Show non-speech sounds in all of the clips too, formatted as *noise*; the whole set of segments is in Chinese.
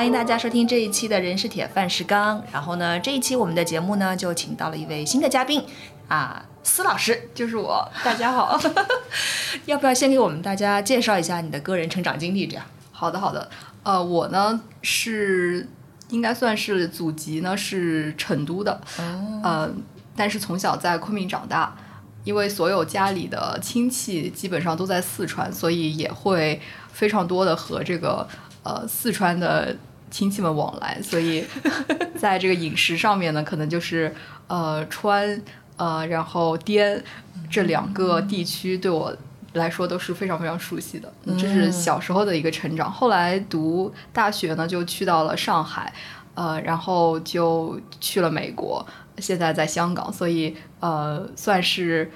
欢迎大家收听这一期的人是铁，饭是钢。然后呢，这一期我们的节目呢，就请到了一位新的嘉宾啊，司老师，就是我。*laughs* 大家好，*laughs* 要不要先给我们大家介绍一下你的个人成长经历？这样。好的，好的。呃，我呢是应该算是祖籍呢是成都的，呃，但是从小在昆明长大，因为所有家里的亲戚基本上都在四川，所以也会非常多的和这个。呃，四川的亲戚们往来，所以 *laughs* 在这个饮食上面呢，可能就是呃川呃然后滇这两个地区对我来说都是非常非常熟悉的。这是小时候的一个成长。后来读大学呢，就去到了上海，呃，然后就去了美国，现在在香港，所以呃算是。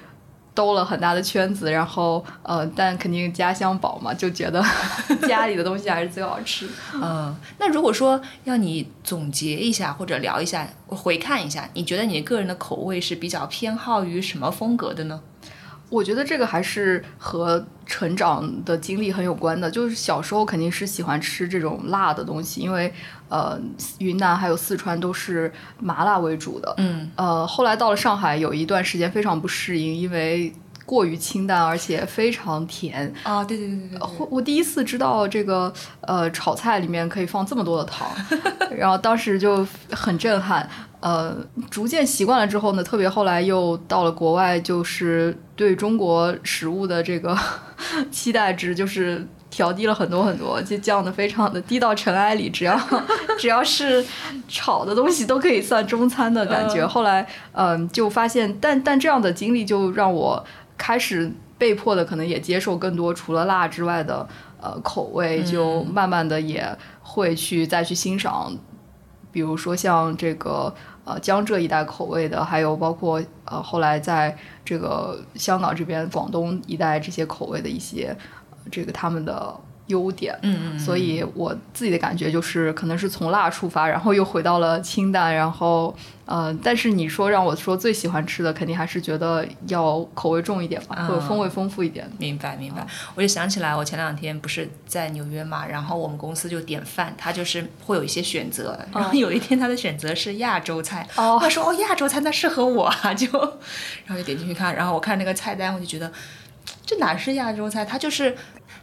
兜了很大的圈子，然后呃，但肯定家乡宝嘛，就觉得 *laughs* 家里的东西还是最好吃。嗯，那如果说要你总结一下或者聊一下，回看一下，你觉得你个人的口味是比较偏好于什么风格的呢？我觉得这个还是和成长的经历很有关的。就是小时候肯定是喜欢吃这种辣的东西，因为呃，云南还有四川都是麻辣为主的。嗯。呃，后来到了上海，有一段时间非常不适应，因为过于清淡，而且非常甜。啊，对对对对对。我第一次知道这个呃，炒菜里面可以放这么多的糖，*laughs* 然后当时就很震撼。呃，逐渐习惯了之后呢，特别后来又到了国外，就是对中国食物的这个 *laughs* 期待值就是调低了很多很多，就降的非常的低到尘埃里，只要 *laughs* 只要是炒的东西都可以算中餐的感觉。后来，嗯，就发现，但但这样的经历就让我开始被迫的可能也接受更多除了辣之外的呃口味，就慢慢的也会去再去欣赏，比如说像这个。呃，江浙一带口味的，还有包括呃，后来在这个香港这边、广东一带这些口味的一些，这个他们的。优点，嗯嗯，所以我自己的感觉就是，可能是从辣出发，然后又回到了清淡，然后，呃，但是你说让我说最喜欢吃的，肯定还是觉得要口味重一点吧，或者风味丰富一点。明白明白，我就想起来，我前两天不是在纽约嘛，然后我们公司就点饭，他就是会有一些选择，然后有一天他的选择是亚洲菜，他说哦亚洲菜那适合我啊，就，*laughs* 然后就点进去看，然后我看那个菜单，我就觉得这哪是亚洲菜，它就是。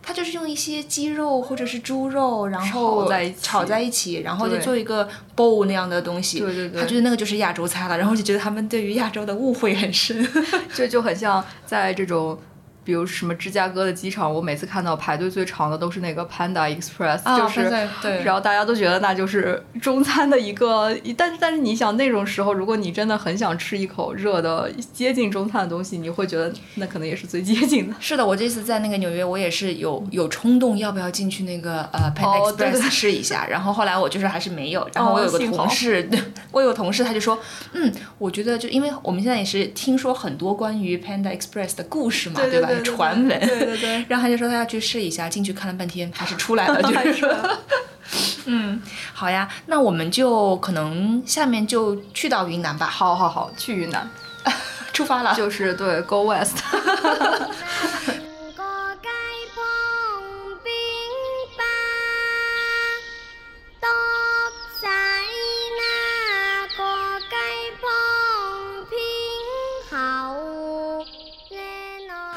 他就是用一些鸡肉或者是猪肉，然后炒在一起，然后就做一个 bowl 那样的东西。对对对，他觉得那个就是亚洲菜了，然后就觉得他们对于亚洲的误会很深，*laughs* 这就很像在这种。比如什么芝加哥的机场，我每次看到排队最长的都是那个 Panda Express，就是，对，然后大家都觉得那就是中餐的一个，但是但是你想那种时候，如果你真的很想吃一口热的接近中餐的东西，你会觉得那可能也是最接近的。是的，我这次在那个纽约，我也是有有冲动要不要进去那个呃 Panda Express 试一下，然后后来我就是还是没有。然后我有个同事，*laughs* 我有个同事他就说，嗯，我觉得就因为我们现在也是听说很多关于 Panda Express 的故事嘛，对吧？传闻，对对对，*laughs* 然后他就说他要去试一下，进去看了半天还是出来了，*laughs* 就是说，*laughs* 嗯，好呀，那我们就可能下面就去到云南吧。好好好，去云南，出发了，就是对，Go West。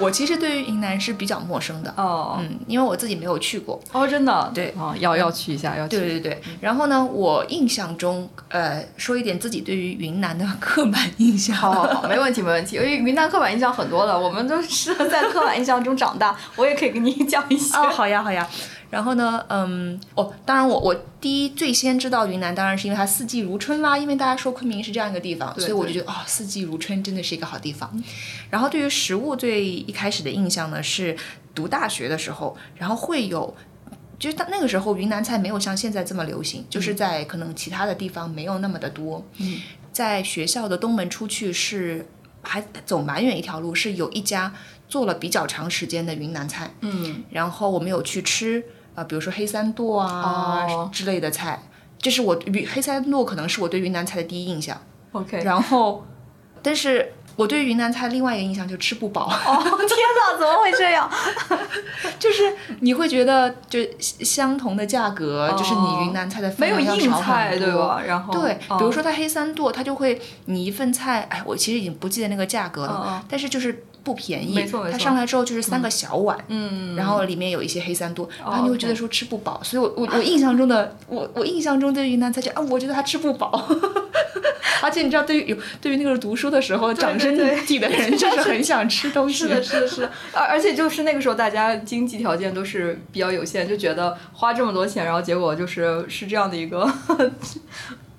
我其实对于云南是比较陌生的哦，嗯，因为我自己没有去过哦，真的，对，哦，要要去一下，要对对对。然后呢，我印象中，呃，说一点自己对于云南的 *laughs* 刻板印象，好好好，没问题没问题，因为云南刻板印象很多的，我们都是在刻板印象中长大，我也可以给你讲一些。哦，好呀好呀。然后呢，嗯，哦，当然我我第一最先知道云南，当然是因为它四季如春啦，因为大家说昆明是这样一个地方，所以我就觉得啊，四季如春真的是一个好地方。然后对于食物最一开始的印象呢，是读大学的时候，然后会有，就是那个时候云南菜没有像现在这么流行，就是在可能其他的地方没有那么的多。嗯，在学校的东门出去是还走蛮远一条路，是有一家做了比较长时间的云南菜。嗯，然后我们有去吃。啊，比如说黑三剁啊之类的菜，这是我黑三剁可能是我对云南菜的第一印象。OK，然后，但是我对云南菜另外一个印象就吃不饱。哦天哪，怎么会这样？*laughs* 就是你会觉得，就相同的价格，就是你云南菜的没有硬菜对吧？然后对，比如说它黑三剁，它就会你一份菜，哎，我其实已经不记得那个价格了，但是就是。不便宜，没错没错。它上来之后就是三个小碗，嗯，然后里面有一些黑三多，然后你会觉得说吃不饱，所以我我我印象中的我 *laughs* 我印象中对云南菜就啊，我觉得它吃不饱，*laughs* 而且你知道，对于有对于那个读书的时候长身体的人，就是很想吃东西，*laughs* 是的，是的，是的，而而且就是那个时候大家经济条件都是比较有限，就觉得花这么多钱，然后结果就是是这样的一个。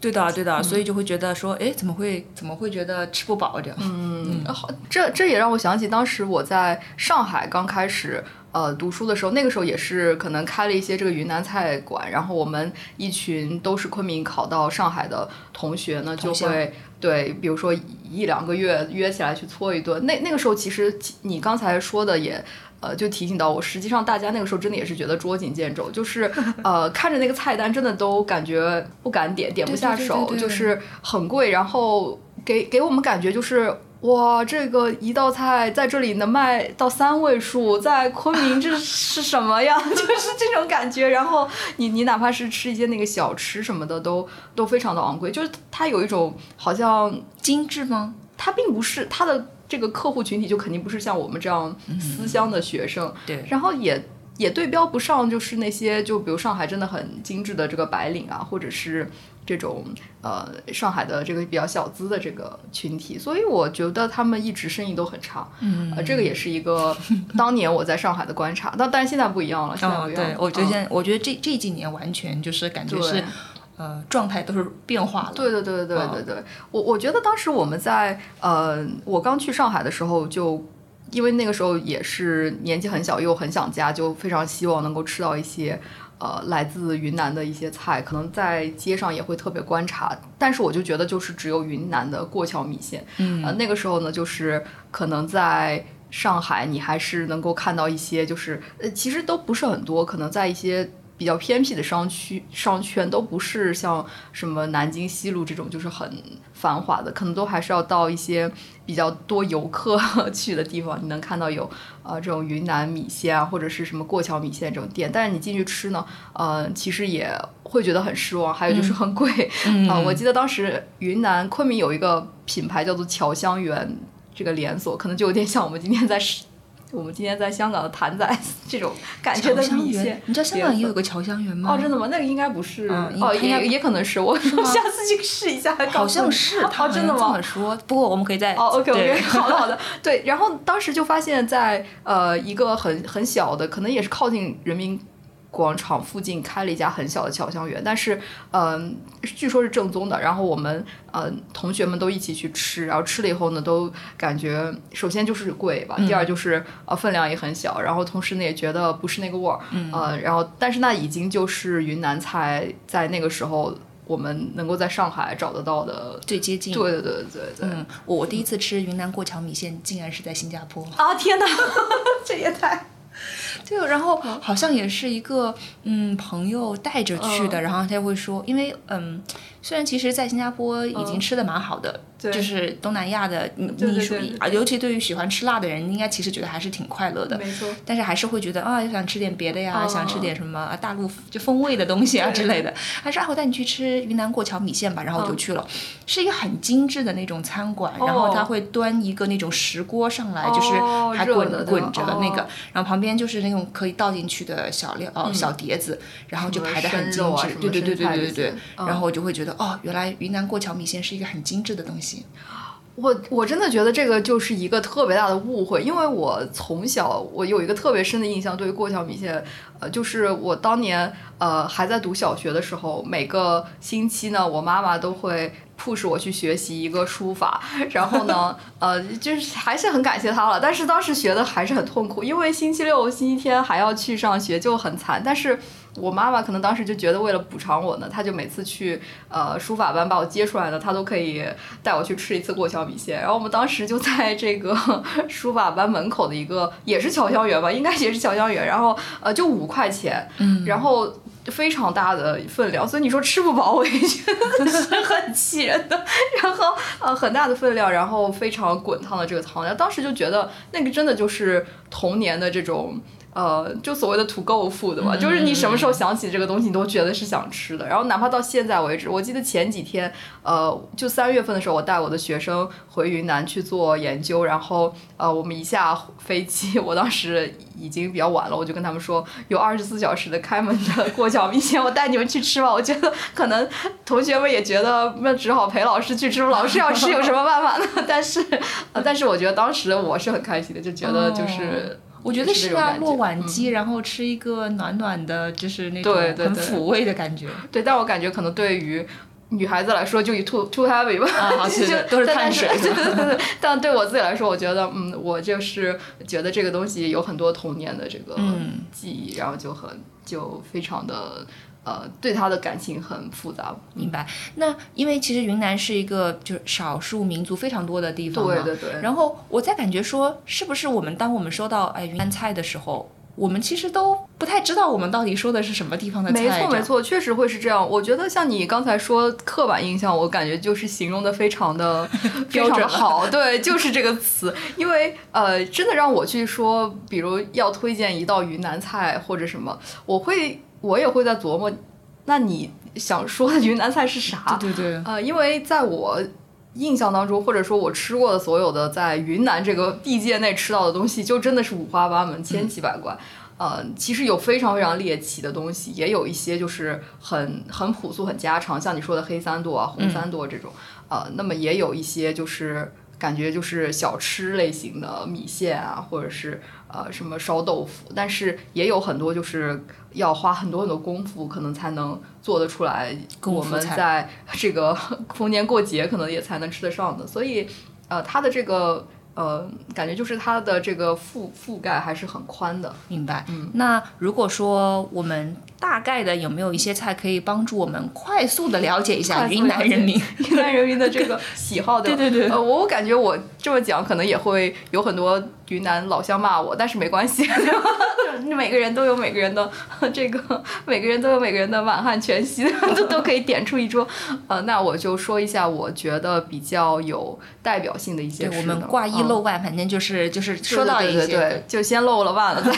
对的，对的，所以就会觉得说，哎，怎么会怎么会觉得吃不饱这样？嗯，好，这这也让我想起当时我在上海刚开始呃读书的时候，那个时候也是可能开了一些这个云南菜馆，然后我们一群都是昆明考到上海的同学呢，就会对，比如说一两个月约起来去搓一顿。那那个时候其实你刚才说的也。呃，就提醒到我，实际上大家那个时候真的也是觉得捉襟见肘，就是 *laughs* 呃，看着那个菜单真的都感觉不敢点，点不下手，就是很贵，然后给给我们感觉就是哇，这个一道菜在这里能卖到三位数，在昆明这 *laughs* 是什么呀？*laughs* 就是这种感觉。然后你你哪怕是吃一些那个小吃什么的，都都非常的昂贵，就是它有一种好像精致吗？它并不是它的。这个客户群体就肯定不是像我们这样思乡的学生，对，然后也也对标不上，就是那些就比如上海真的很精致的这个白领啊，或者是这种呃上海的这个比较小资的这个群体，所以我觉得他们一直生意都很差，嗯，呃，这个也是一个 *laughs* 当年我在上海的观察，但但是现在不一样了，现在不一样，对，我觉得现在我觉得这这几年完全就是感觉是。呃，状态都是变化了。对对对对对对对，我我觉得当时我们在呃，我刚去上海的时候，就因为那个时候也是年纪很小，又很想家，就非常希望能够吃到一些呃来自云南的一些菜，可能在街上也会特别观察。但是我就觉得就是只有云南的过桥米线。嗯。呃，那个时候呢，就是可能在上海，你还是能够看到一些，就是呃，其实都不是很多，可能在一些。比较偏僻的商区商圈都不是像什么南京西路这种就是很繁华的，可能都还是要到一些比较多游客 *laughs* 去的地方，你能看到有呃这种云南米线啊，或者是什么过桥米线这种店。但是你进去吃呢，呃，其实也会觉得很失望。还有就是很贵 *laughs* 啊！我记得当时云南昆明有一个品牌叫做侨香园，这个连锁可能就有点像我们今天在。我们今天在香港的谭仔 *laughs* 这种感觉的米线，你知道香港也有个侨香园吗？哦，真的吗？那个应该不是，哦，也也可能是。*laughs* 我下次去试一下。好像是，*laughs* 哦，真的吗？这么说，不过我们可以再哦，OK OK，好的好的，对。然后当时就发现，在呃一个很很小的，可能也是靠近人民。广场附近开了一家很小的侨香园，但是，嗯，据说是正宗的。然后我们，嗯，同学们都一起去吃，然后吃了以后呢，都感觉首先就是贵吧，第二就是呃分量也很小，然后同时呢也觉得不是那个味儿，呃，然后但是那已经就是云南菜在那个时候我们能够在上海找得到的最接近。对对对对对。嗯，我第一次吃云南过桥米线，竟然是在新加坡。啊天哪，*laughs* 这也太。对，然后好像也是一个嗯朋友带着去的，然后他会说，因为嗯。虽然其实，在新加坡已经吃的蛮好的，就是东南亚的，你你说啊，尤其对于喜欢吃辣的人，应该其实觉得还是挺快乐的。没错。但是还是会觉得啊，想吃点别的呀，想吃点什么大陆就风味的东西啊之类的。还是啊，我带你去吃云南过桥米线吧，然后我就去了，是一个很精致的那种餐馆，然后他会端一个那种石锅上来，就是还滚滚着那个，然后旁边就是那种可以倒进去的小料哦小碟子，然后就排的很精致，对对对对对对对，然后我就会觉得。哦，原来云南过桥米线是一个很精致的东西。我我真的觉得这个就是一个特别大的误会，因为我从小我有一个特别深的印象，对于过桥米线，呃，就是我当年呃还在读小学的时候，每个星期呢，我妈妈都会 push 我去学习一个书法，然后呢，*laughs* 呃，就是还是很感谢她了，但是当时学的还是很痛苦，因为星期六、星期天还要去上学，就很惨，但是。我妈妈可能当时就觉得为了补偿我呢，她就每次去呃书法班把我接出来呢，她都可以带我去吃一次过桥米线。然后我们当时就在这个 *laughs* 书法班门口的一个也是侨香园吧，应该也是侨香园。然后呃就五块钱，然后非常大的分量，所以你说吃不饱，我也觉得是很气人的。然后呃，很大的分量，然后非常滚烫的这个汤，然后当时就觉得那个真的就是童年的这种。呃，就所谓的土够富的吧，就是你什么时候想起这个东西，你都觉得是想吃的。然后哪怕到现在为止，我记得前几天，呃，就三月份的时候，我带我的学生回云南去做研究，然后呃，我们一下飞机，我当时已经比较晚了，我就跟他们说，*laughs* 有二十四小时的开门的过桥米线，我带你们去吃吧。我觉得可能同学们也觉得，那只好陪老师去吃，老师要吃有什么办法呢？*laughs* 但是，呃，但是我觉得当时我是很开心的，就觉得就是。我觉得是啊，落碗鸡，然后吃一个暖暖的，就是那种很抚慰的感觉。对，但我感觉可能对于女孩子来说，就以 too too heavy 吧，*laughs* 都是碳水。*laughs* 对对对。但对我自己来说，我觉得，嗯，我就是觉得这个东西有很多童年的这个记忆，然后就很就非常的。呃，对他的感情很复杂，明白。那因为其实云南是一个就是少数民族非常多的地方嘛，对对对。然后我在感觉说，是不是我们当我们说到哎云南菜的时候，我们其实都不太知道我们到底说的是什么地方的菜。没错没错，确实会是这样。我觉得像你刚才说刻板印象，我感觉就是形容的非常的 *laughs* 标准好，对，就是这个词。因为呃，真的让我去说，比如要推荐一道云南菜或者什么，我会。我也会在琢磨，那你想说的云南菜是啥？对对对。呃，因为在我印象当中，或者说我吃过的所有的在云南这个地界内吃到的东西，就真的是五花八门、千奇百怪。呃，其实有非常非常猎奇的东西，也有一些就是很很朴素、很家常，像你说的黑三剁啊、红三剁这种。呃，那么也有一些就是感觉就是小吃类型的米线啊，或者是。呃，什么烧豆腐，但是也有很多就是要花很多很多功夫，可能才能做得出来。我们在 *laughs* 这个 *laughs* 逢年过节，可能也才能吃得上的。所以，呃，它的这个。呃，感觉就是它的这个覆覆盖还是很宽的。明白。嗯。那如果说我们大概的有没有一些菜可以帮助我们快速的了解一下云南人民 *laughs* 云南人民的这个喜好 *laughs* 的？对对对。呃，我感觉我这么讲可能也会有很多云南老乡骂我，但是没关系。*laughs* 每个人都有每个人的这个，每个人都有每个人的满汉全席，都都可以点出一桌。呃，那我就说一下，我觉得比较有代表性的一些。我们挂一漏万，反正就是就是说到一些，对，就先漏了万了，再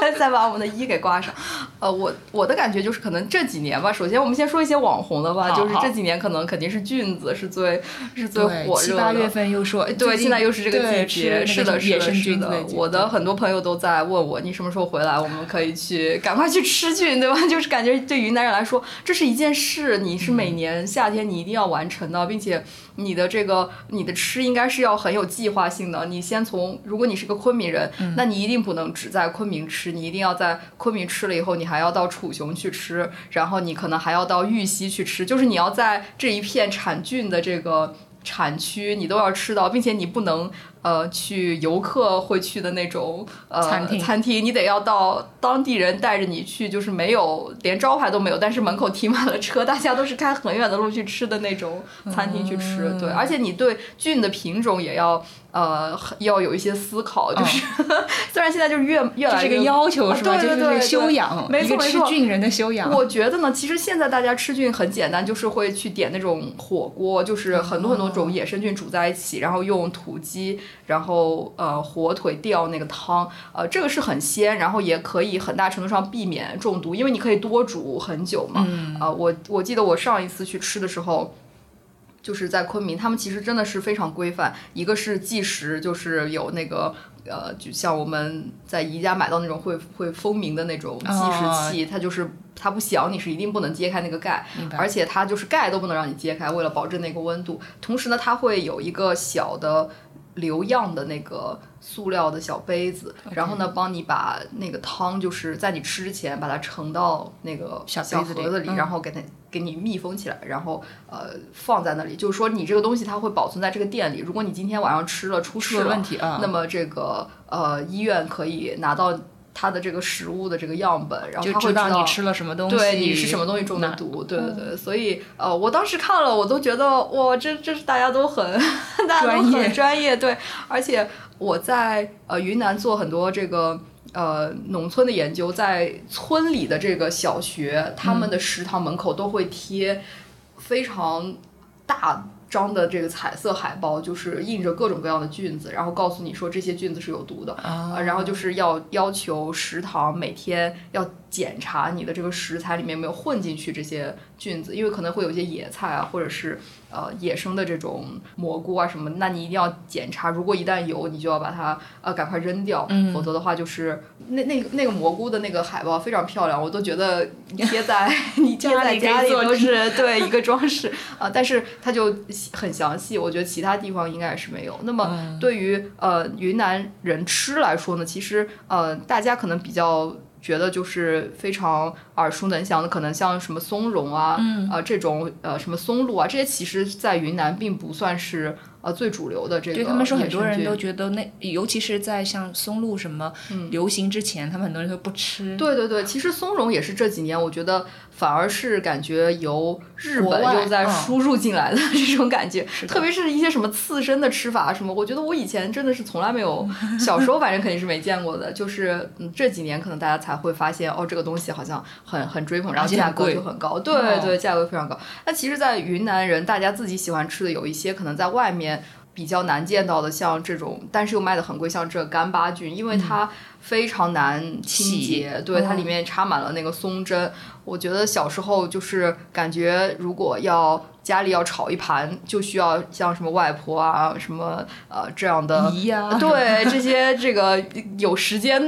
再再把我们的一给挂上。呃，我我的感觉就是可能这几年吧，首先我们先说一些网红的吧，就是这几年可能肯定是菌子是最是最火热的。七八月份又说，对，现在又是这个季节，是的，是的，是的。我的很多朋友都在问我，你什么时候回来？我们可以去赶快去吃菌，对吧？*laughs* 就是感觉对云南人来说，这是一件事，你是每年夏天你一定要完成的，并且你的这个你的吃应该是要很有计划性的。你先从，如果你是个昆明人，那你一定不能只在昆明吃，你一定要在昆明吃了以后，你还要到楚雄去吃，然后你可能还要到玉溪去吃，就是你要在这一片产菌的这个产区，你都要吃到，并且你不能。呃，去游客会去的那种呃餐厅，餐厅你得要到当地人带着你去，就是没有连招牌都没有，但是门口停满了车，大家都是开很远的路去吃的那种餐厅去吃。对，而且你对菌的品种也要呃要有一些思考，就是 *laughs* 虽然现在就是越越来越这个要求是吧？对对对，修养，没错没错，吃菌人的修养。我觉得呢，其实现在大家吃菌很简单，就是会去点那种火锅，就是很多很多种野生菌煮在一起，然后用土鸡。然后呃火腿吊那个汤，呃这个是很鲜，然后也可以很大程度上避免中毒，因为你可以多煮很久嘛。呃我我记得我上一次去吃的时候，就是在昆明，他们其实真的是非常规范，一个是计时，就是有那个呃就像我们在宜家买到那种会会蜂鸣的那种计时器，它就是它不响，你是一定不能揭开那个盖，而且它就是盖都不能让你揭开，为了保证那个温度。同时呢，它会有一个小的。留样的那个塑料的小杯子，然后呢，帮你把那个汤，就是在你吃之前把它盛到那个小盒子里，然后给它给你密封起来，然后呃放在那里。就是说，你这个东西它会保存在这个店里。如果你今天晚上吃了出事了，那么这个呃医院可以拿到。它的这个食物的这个样本，然后他会知道你吃了什么东西，对你是什么东西中的毒，对对对，所以呃，我当时看了，我都觉得哇，这这是大家都很 *laughs* 大家都很专业，对，而且我在呃云南做很多这个呃农村的研究，在村里的这个小学，他们的食堂门口都会贴非常大。张的这个彩色海报就是印着各种各样的菌子，然后告诉你说这些菌子是有毒的，啊，然后就是要要求食堂每天要检查你的这个食材里面没有混进去这些菌子，因为可能会有一些野菜啊，或者是。呃，野生的这种蘑菇啊什么，那你一定要检查。如果一旦有，你就要把它呃赶快扔掉，否则的话就是那那那个蘑菇的那个海报非常漂亮，我都觉得贴在 *laughs* 你贴在家里都是对一个装饰啊。但是它就很详细，我觉得其他地方应该也是没有。那么对于呃云南人吃来说呢，其实呃大家可能比较。觉得就是非常耳熟能详的，可能像什么松茸啊，呃，这种呃什么松露啊，这些其实在云南并不算是。呃，最主流的这个，对他们说，很多人都觉得那，尤其是在像松露什么流行之前，他们很多人都不吃。对对对，其实松茸也是这几年，我觉得反而是感觉由日本又在输入进来的这种感觉，特别是一些什么刺身的吃法什么，我觉得我以前真的是从来没有，*laughs* 小时候反正肯定是没见过的，就是嗯这几年可能大家才会发现，哦，这个东西好像很很追捧，然后价格就很高，对对，价格非常高。那其实，在云南人大家自己喜欢吃的有一些，可能在外面。比较难见到的，像这种，但是又卖的很贵，像这干巴菌，因为它非常难清洁，对，它里面插满了那个松针。我觉得小时候就是感觉，如果要家里要炒一盘，就需要像什么外婆啊，什么呃这样的，对 *laughs* 这些这个有时间，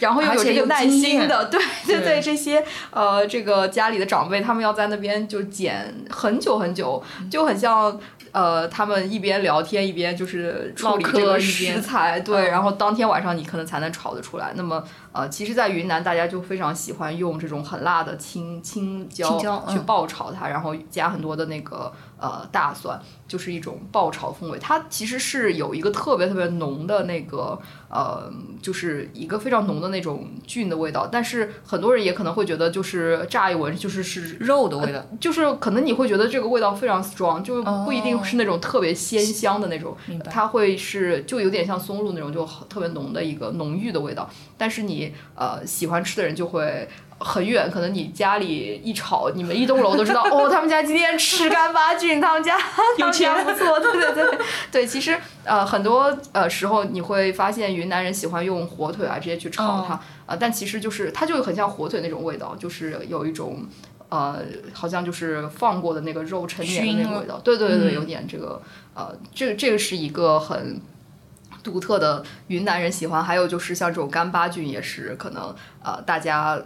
然后又有这个耐心的，对对对，这些呃这个家里的长辈，他们要在那边就剪很久很久，就很像。呃，他们一边聊天一边就是处理这个食材，对，然后当天晚上你可能才能炒得出来。那么，呃，其实，在云南大家就非常喜欢用这种很辣的青青椒去爆炒它，然后加很多的那个。呃，大蒜就是一种爆炒风味，它其实是有一个特别特别浓的那个，呃，就是一个非常浓的那种菌的味道。但是很多人也可能会觉得，就是乍一闻就是是肉的味道，就是可能你会觉得这个味道非常 strong，就不一定是那种特别鲜香的那种，它会是就有点像松露那种就特别浓的一个浓郁的味道。但是你呃喜欢吃的人就会。很远，可能你家里一吵，你们一栋楼都知道哦。他们家今天吃干巴菌，他们家 *laughs* 他们家不错，对对对对。其实呃，很多呃时候你会发现云南人喜欢用火腿啊直接去炒它啊，但其实就是它就很像火腿那种味道，就是有一种呃好像就是放过的那个肉陈年的那个味道。对对对，有点这个呃，这个这个是一个很独特的云南人喜欢。还有就是像这种干巴菌也是可能呃大家。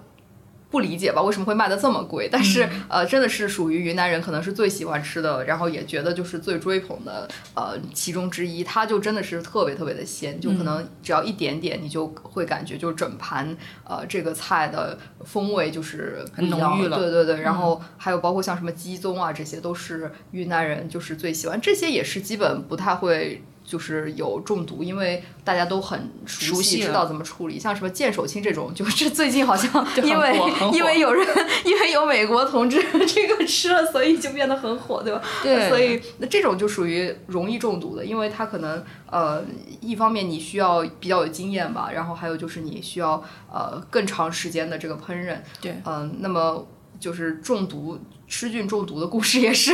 不理解吧？为什么会卖的这么贵？但是呃，真的是属于云南人可能是最喜欢吃的，然后也觉得就是最追捧的呃其中之一。它就真的是特别特别的鲜，就可能只要一点点，你就会感觉就整盘呃这个菜的风味就是很浓郁了。对对对，然后还有包括像什么鸡枞啊，这些都是云南人就是最喜欢。这些也是基本不太会。就是有中毒，因为大家都很熟悉，知道怎么处理。像什么剑手青这种，*laughs* 就是最近好像 *laughs* 因为 *laughs* 因为有人因为有美国同志这个吃了，所以就变得很火，对吧？对。所以那这种就属于容易中毒的，因为它可能呃一方面你需要比较有经验吧，然后还有就是你需要呃更长时间的这个烹饪。对。嗯，那么就是中毒。吃菌中毒的故事 *laughs* 也是，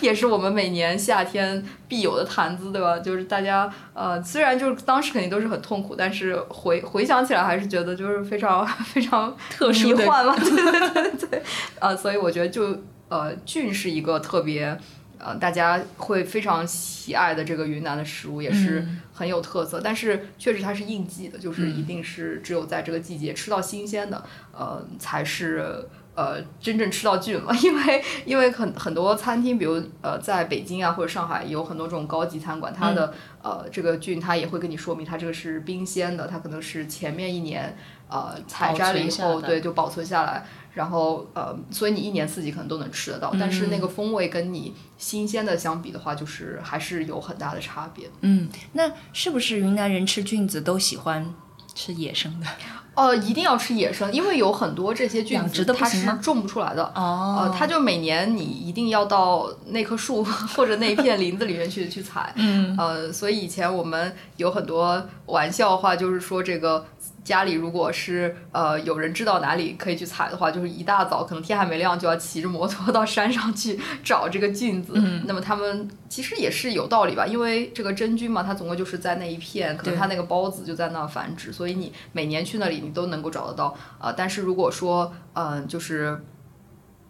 也是我们每年夏天必有的谈资，对吧？就是大家呃，虽然就是当时肯定都是很痛苦，但是回回想起来还是觉得就是非常 *laughs* 非常特殊的幻嘛，*laughs* 对对对对，呃，所以我觉得就呃菌是一个特别呃大家会非常喜爱的这个云南的食物，也是很有特色。但是确实它是应季的，就是一定是只有在这个季节吃到新鲜的，呃，才是。呃，真正吃到菌了，*laughs* 因为因为很很多餐厅，比如呃，在北京啊或者上海，有很多这种高级餐馆，它的呃这个菌，它也会跟你说明，它这个是冰鲜的，它可能是前面一年呃采摘了以后，对，就保存下来，然后呃，所以你一年四季可能都能吃得到，但是那个风味跟你新鲜的相比的话，就是还是有很大的差别。嗯，那是不是云南人吃菌子都喜欢吃野生的？呃，一定要吃野生，因为有很多这些菌子它是种不出来的。哦。呃，它就每年你一定要到那棵树或者那片林子里面去 *laughs* 去采。嗯。呃，所以以前我们有很多玩笑话，就是说这个家里如果是呃有人知道哪里可以去采的话，就是一大早可能天还没亮就要骑着摩托到山上去找这个菌子。嗯，那么他们其实也是有道理吧，因为这个真菌嘛，它总共就是在那一片，可能它那个孢子就在那繁殖，所以你每年去那里你都能够找得到啊。但是如果说嗯就是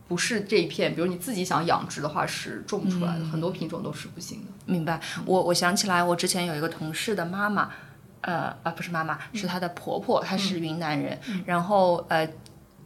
不是这一片，比如你自己想养殖的话，是种不出来的，很多品种都是不行的。明白。我我想起来，我之前有一个同事的妈妈。呃啊，不是妈妈，是她的婆婆，她是云南人。然后呃，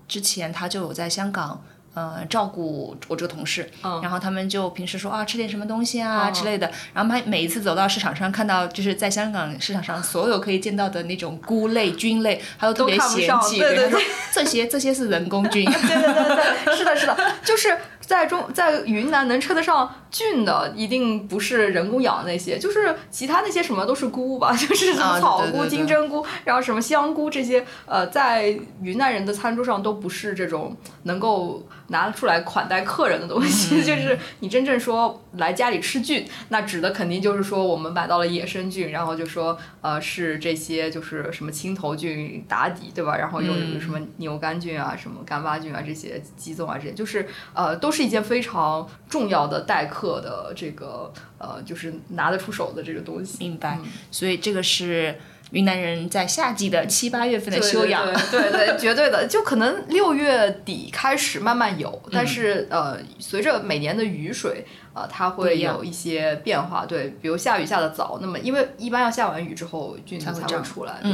之前她就有在香港呃照顾我这个同事。然后他们就平时说啊，吃点什么东西啊之类的。然后每每一次走到市场上，看到就是在香港市场上所有可以见到的那种菇类、菌类，还有特别嫌弃，对对对，这些这些是人工菌。*laughs* 对对对对，是的，是的，*laughs* 就是在中在云南能称得上。菌的一定不是人工养的那些，就是其他那些什么都是菇吧，*laughs* 就是什么草菇、金针菇，然后什么香菇这些，呃，在云南人的餐桌上都不是这种能够拿出来款待客人的东西。*laughs* 就是你真正说来家里吃菌，那指的肯定就是说我们买到了野生菌，然后就说呃是这些就是什么青头菌打底，对吧？然后又有什么牛肝菌啊、什么干巴菌啊这些鸡枞啊这些，就是呃都是一件非常重要的待客。的这个呃，就是拿得出手的这个东西，明白。所以这个是云南人在夏季的七八月份的修养，对对，绝对的。*laughs* 就可能六月底开始慢慢有，但是呃，随着每年的雨水。呃，它会有一些变化，对，比如下雨下的早，那么因为一般要下完雨之后菌子才会出来，对，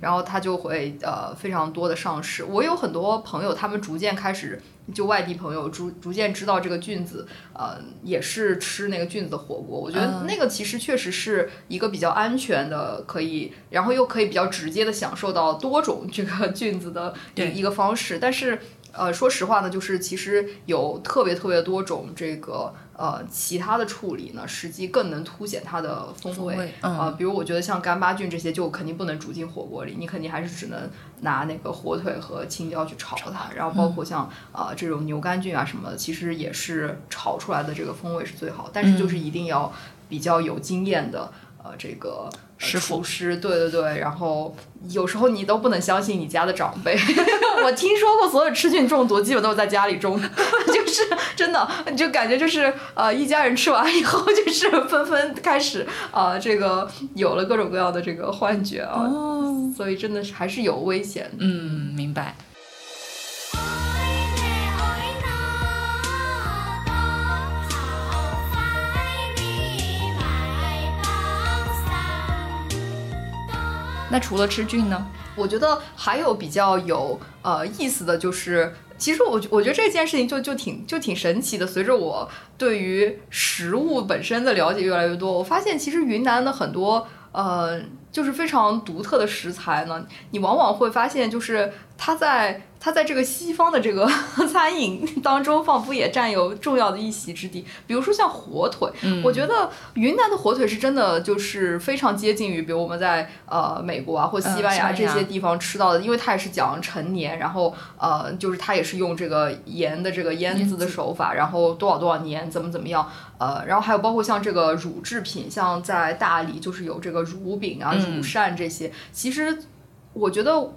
然后它就会呃非常多的上市。我有很多朋友，他们逐渐开始，就外地朋友逐逐渐知道这个菌子，呃，也是吃那个菌子的火锅。我觉得那个其实确实是一个比较安全的，可以，然后又可以比较直接的享受到多种这个 *laughs* 菌子的一个方式。但是呃，说实话呢，就是其实有特别特别多种这个。呃，其他的处理呢，实际更能凸显它的风味。啊，比如我觉得像干巴菌这些，就肯定不能煮进火锅里，你肯定还是只能拿那个火腿和青椒去炒它。然后包括像啊这种牛肝菌啊什么的，其实也是炒出来的这个风味是最好。但是就是一定要比较有经验的呃这个。厨师，对对对，然后有时候你都不能相信你家的长辈。*laughs* 我听说过所有吃菌中毒基本都是在家里中，*laughs* 就是真的，你就感觉就是呃一家人吃完以后 *laughs* 就是纷纷开始啊这个有了各种各样的这个幻觉啊，所以真的是还是有危险。嗯，明白。那除了吃菌呢？我觉得还有比较有呃意思的就是，其实我我觉得这件事情就就挺就挺神奇的。随着我对于食物本身的了解越来越多，我发现其实云南的很多呃就是非常独特的食材呢，你往往会发现就是它在。它在这个西方的这个 *laughs* 餐饮当中，仿佛也占有重要的一席之地。比如说像火腿，我觉得云南的火腿是真的就是非常接近于，比如我们在呃美国啊或西班牙这些地方吃到的，因为它也是讲陈年，然后呃就是它也是用这个盐的这个腌制的手法，然后多少多少年怎么怎么样，呃，然后还有包括像这个乳制品，像在大理就是有这个乳饼啊、乳扇这些，其实我觉得。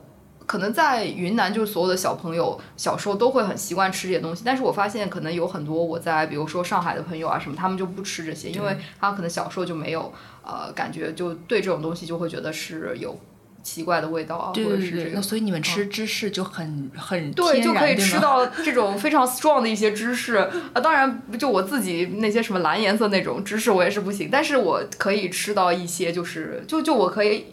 可能在云南，就是所有的小朋友小时候都会很习惯吃这些东西。但是我发现，可能有很多我在比如说上海的朋友啊什么，他们就不吃这些，因为他可能小时候就没有呃感觉，就对这种东西就会觉得是有奇怪的味道啊，或者是这个。那所以你们吃芝士就很很对，就可以吃 *laughs* 到这种非常 strong 的一些芝士啊。当然，就我自己那些什么蓝颜色那种芝士我也是不行，但是我可以吃到一些，就是就就我可以。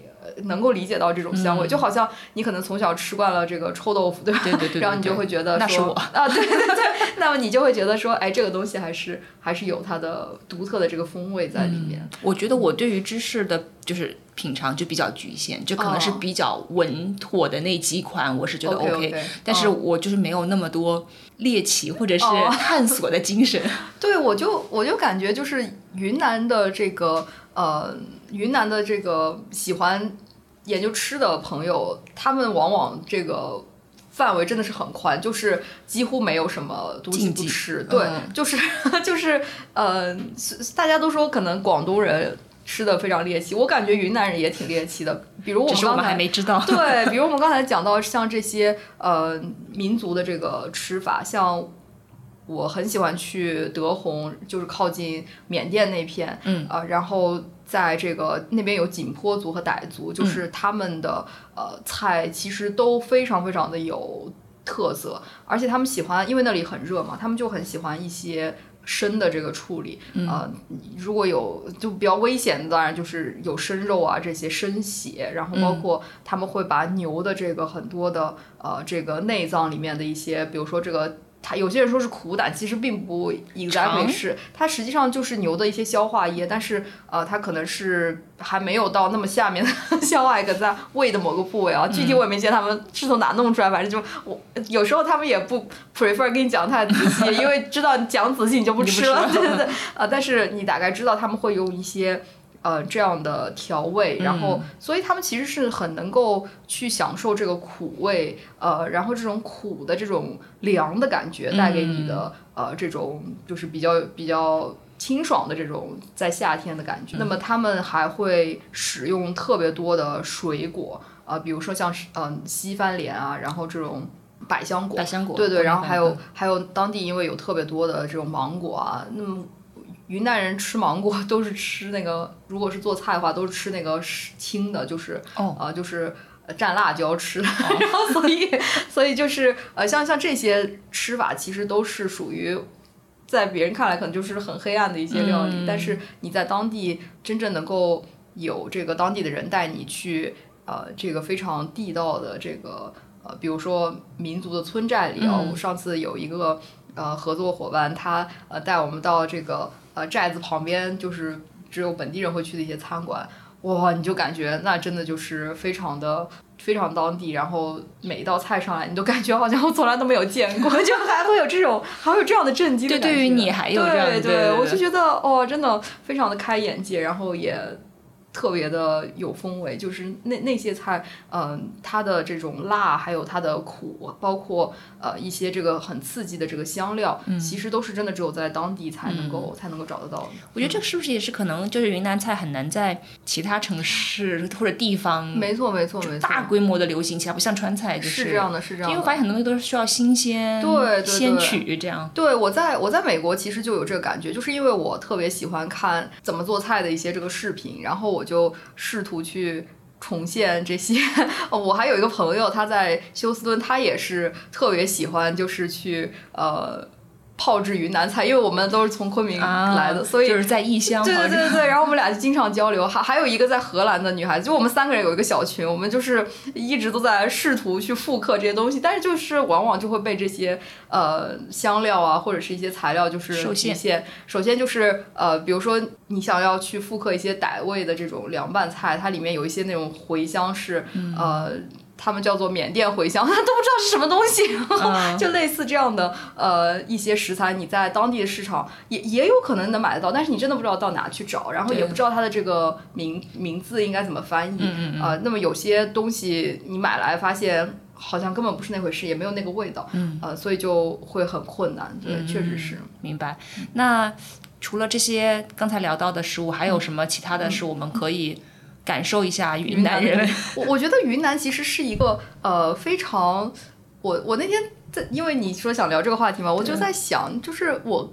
能够理解到这种香味，就好像你可能从小吃惯了这个臭豆腐，对吧？对对对。*laughs* 然后你就会觉得那是我啊，对对对，那么你就会觉得说，哎，这个东西还是还是有它的独特的这个风味在里面。我觉得我对于芝士的，就是品尝就比较局限，就可能是比较稳妥的那几款，我是觉得 OK。但是我就是没有那么多猎奇或者是 *laughs* 探索的精神。*laughs* 对，我就我就感觉就是云南的这个呃。云南的这个喜欢研究吃的朋友，他们往往这个范围真的是很宽，就是几乎没有什么东西不吃。对，就是 *laughs* 就是呃，大家都说可能广东人。吃的非常猎奇。我感觉云南人也挺猎奇的，比如我们刚才还没知道。*laughs* 对，比如我们刚才讲到像这些呃民族的这个吃法，像我很喜欢去德宏，就是靠近缅甸那片，嗯啊，然后在这个那边有景颇族和傣族，就是他们的呃菜其实都非常非常的有特色，而且他们喜欢，因为那里很热嘛，他们就很喜欢一些。生的这个处理，呃，如果有就比较危险的，当然就是有生肉啊这些生血，然后包括他们会把牛的这个很多的呃这个内脏里面的一些，比如说这个。它有些人说是苦胆，其实并不 exactly 是，它实际上就是牛的一些消化液，但是呃，它可能是还没有到那么下面的 *laughs* 消化液，可在胃的某个部位啊，具体我也没见他们是从哪弄出来，反正就我有时候他们也不 prefer 跟你讲太仔细，因为知道你讲仔细你就不吃了，*laughs* 对对对，呃，但是你大概知道他们会用一些。呃，这样的调味，然后，所以他们其实是很能够去享受这个苦味，呃，然后这种苦的这种凉的感觉带给你的，呃，这种就是比较比较清爽的这种在夏天的感觉。那么他们还会使用特别多的水果，啊，比如说像嗯西番莲啊，然后这种百香果，百香果，对对，然后还有还有当地因为有特别多的这种芒果啊，那么。云南人吃芒果 *laughs* 都是吃那个，如果是做菜的话，都是吃那个青的，就是呃，就是蘸辣椒吃的。*laughs* 然后所以，*laughs* 所以就是呃，像像这些吃法，其实都是属于在别人看来可能就是很黑暗的一些料理，但是你在当地真正能够有这个当地的人带你去呃，这个非常地道的这个呃，比如说民族的村寨里啊，我上次有一个呃合作伙伴，他呃带我们到这个。呃，寨子旁边就是只有本地人会去的一些餐馆，哇，你就感觉那真的就是非常的非常当地，然后每一道菜上来，你都感觉好像我从来都没有见过，就还会有这种还会有这样的震惊。对，对于你还有这样对对，我就觉得哦，真的非常的开眼界，然后也。特别的有风味，就是那那些菜，嗯，它的这种辣，还有它的苦，包括呃一些这个很刺激的这个香料，其实都是真的只有在当地才能够才能够找得到。我觉得这个是不是也是可能就是云南菜很难在其他城市或者地方，没错没错没错，大规模的流行起来，不像川菜就是这样的，是这样。因为我发现很多东西都是需要新鲜，对鲜取这样。对，我在我在美国其实就有这个感觉，就是因为我特别喜欢看怎么做菜的一些这个视频，然后我就试图去重现这些。*laughs* 我还有一个朋友，他在休斯敦，他也是特别喜欢，就是去呃。炮制云南菜，因为我们都是从昆明来的，所以就是在异乡。对对对对，然后我们俩就经常交流。还还有一个在荷兰的女孩子，就我们三个人有一个小群，我们就是一直都在试图去复刻这些东西，但是就是往往就会被这些呃香料啊或者是一些材料就是受限。首先就是呃，比如说你想要去复刻一些傣味的这种凉拌菜，它里面有一些那种茴香是呃。他们叫做缅甸茴香，*laughs* 他都不知道是什么东西，*laughs* 就类似这样的呃一些食材，你在当地的市场也也有可能能买得到，但是你真的不知道到哪去找，然后也不知道它的这个名名字应该怎么翻译呃。那么有些东西你买来发现好像根本不是那回事，也没有那个味道，呃，所以就会很困难。对，确实是。明白。那除了这些刚才聊到的食物，还有什么其他的是我们可以？感受一下云南人，*laughs* 我我觉得云南其实是一个呃非常，我我那天在因为你说想聊这个话题嘛，我就在想，就是我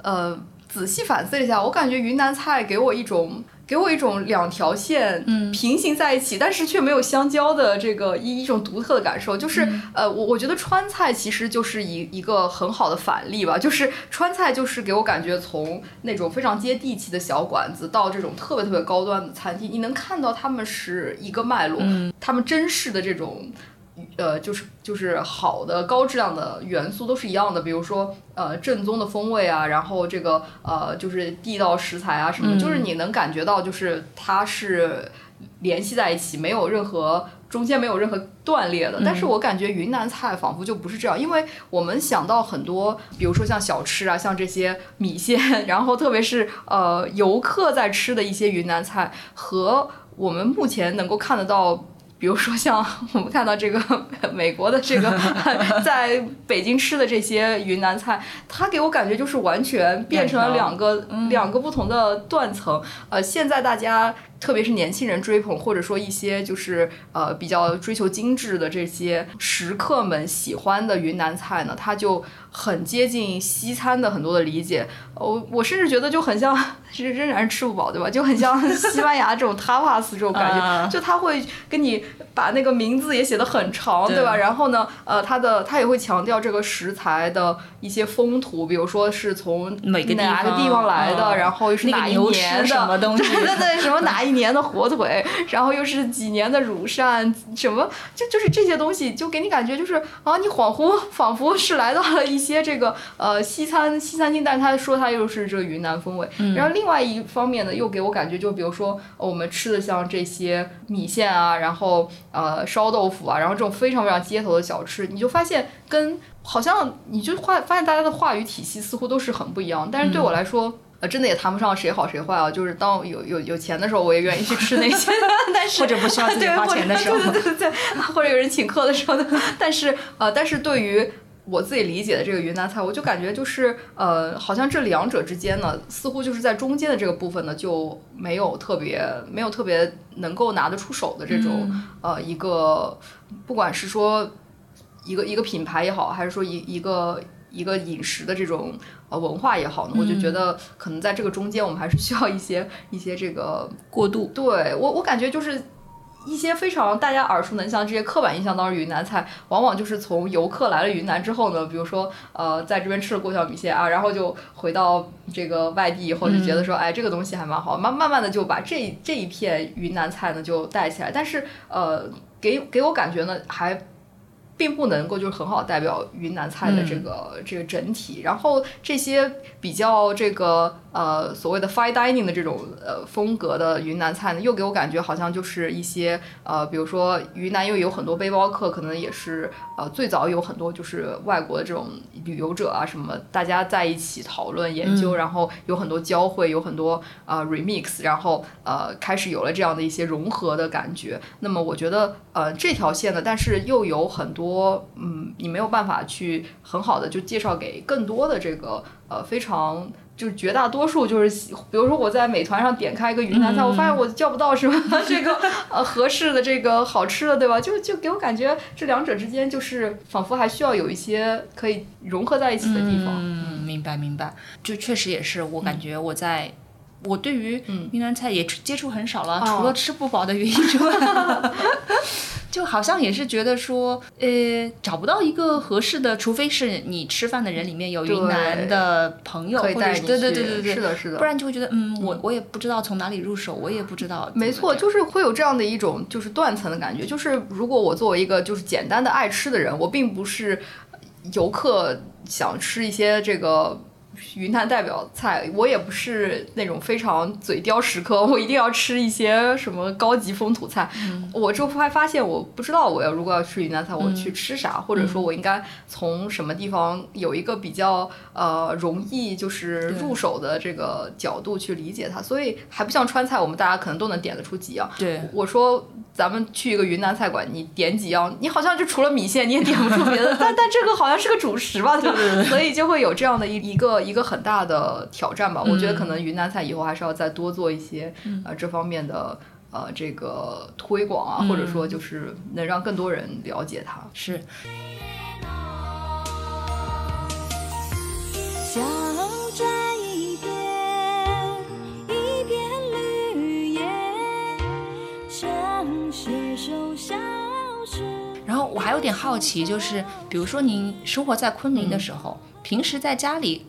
呃仔细反思了一下，我感觉云南菜给我一种。给我一种两条线平行在一起，但是却没有相交的这个一一种独特的感受，就是呃，我我觉得川菜其实就是一一个很好的反例吧，就是川菜就是给我感觉从那种非常接地气的小馆子到这种特别特别高端的餐厅，你能看到他们是一个脉络，他们珍视的这种。呃，就是就是好的高质量的元素都是一样的，比如说呃正宗的风味啊，然后这个呃就是地道食材啊什么，就是你能感觉到就是它是联系在一起，没有任何中间没有任何断裂的。但是我感觉云南菜仿佛就不是这样，因为我们想到很多，比如说像小吃啊，像这些米线，*laughs* 然后特别是呃游客在吃的一些云南菜，和我们目前能够看得到。比如说像 *laughs* 我们看到这个 *laughs* 美国的这个 *laughs* 在北京吃的这些云南菜，它给我感觉就是完全变成了两个两个不同的断层。呃，现在大家。特别是年轻人追捧，或者说一些就是呃比较追求精致的这些食客们喜欢的云南菜呢，它就很接近西餐的很多的理解。我我甚至觉得就很像，*laughs* 其实仍然是吃不饱，对吧？就很像西班牙这种 tapas 这种感觉，*laughs* 就他会跟你把那个名字也写的很长，对吧？然后呢，呃，他的他也会强调这个食材的一些风土，比如说是从哪个地方来的，然后又是哪一年的什么东西，*laughs* 对对对，什么哪一。年的火腿，然后又是几年的乳扇，什么就就是这些东西，就给你感觉就是啊，你恍惚仿佛是来到了一些这个呃西餐西餐厅，但是他说他又是这个云南风味。然后另外一方面呢，又给我感觉就比如说我们吃的像这些米线啊，然后呃烧豆腐啊，然后这种非常非常街头的小吃，你就发现跟好像你就发发现大家的话语体系似乎都是很不一样，但是对我来说。呃，真的也谈不上谁好谁坏啊，就是当有有有钱的时候，我也愿意去吃那些，*laughs* 但是或者不需要自己花钱的时候，对对对对，或者有人请客的时候，但是呃，但是对于我自己理解的这个云南菜，我就感觉就是呃，好像这两者之间呢，似乎就是在中间的这个部分呢，就没有特别没有特别能够拿得出手的这种呃一个，不管是说一个一个品牌也好，还是说一一个。一个饮食的这种呃文化也好呢，我就觉得可能在这个中间，我们还是需要一些一些这个过渡。对我，我感觉就是一些非常大家耳熟能详这些刻板印象当中云南菜，往往就是从游客来了云南之后呢，比如说呃在这边吃了过桥米线啊，然后就回到这个外地以后就觉得说，哎，这个东西还蛮好，慢慢慢的就把这这一片云南菜呢就带起来。但是呃，给给我感觉呢还。并不能够就是很好代表云南菜的这个这个整体，然后这些比较这个。呃，所谓的 fine dining 的这种呃风格的云南菜呢，又给我感觉好像就是一些呃，比如说云南又有很多背包客，可能也是呃最早有很多就是外国的这种旅游者啊什么，大家在一起讨论研究，然后有很多交汇，有很多呃 remix，然后呃开始有了这样的一些融合的感觉。那么我觉得呃这条线呢，但是又有很多嗯，你没有办法去很好的就介绍给更多的这个呃非常。就是绝大多数就是，比如说我在美团上点开一个云南菜，我发现我叫不到什么 *laughs* 这个呃合适的这个好吃的，对吧？就就给我感觉这两者之间就是仿佛还需要有一些可以融合在一起的地方。嗯，明白明白。就确实也是，我感觉我在。我对于云南菜也接触很少了，除了吃不饱的原因之外，*laughs* 就好像也是觉得说，呃，找不到一个合适的，除非是你吃饭的人里面有云南的朋友，或者对对对对对，是的，是的，不然就会觉得，嗯，我我也不知道从哪里入手，我也不知道。没错，就是会有这样的一种就是断层的感觉，就是如果我作为一个就是简单的爱吃的人，我并不是游客想吃一些这个。云南代表菜，我也不是那种非常嘴刁食客，*laughs* 我一定要吃一些什么高级风土菜。我就会发现，我不知道我要如果要吃云南菜，我去吃啥，或者说我应该从什么地方有一个比较呃容易就是入手的这个角度去理解它。所以还不像川菜，我们大家可能都能点得出几样。对，我说咱们去一个云南菜馆，你点几样，你好像就除了米线你也点不出别的。*laughs* 但但这个好像是个主食吧？对，所以就会有这样的一一个一个。很大的挑战吧，我觉得可能云南菜以后还是要再多做一些呃这方面的呃这个推广啊，或者说就是能让更多人了解它。是。然后我还有点好奇，就是比如说您生活在昆明的时候，平时在家里。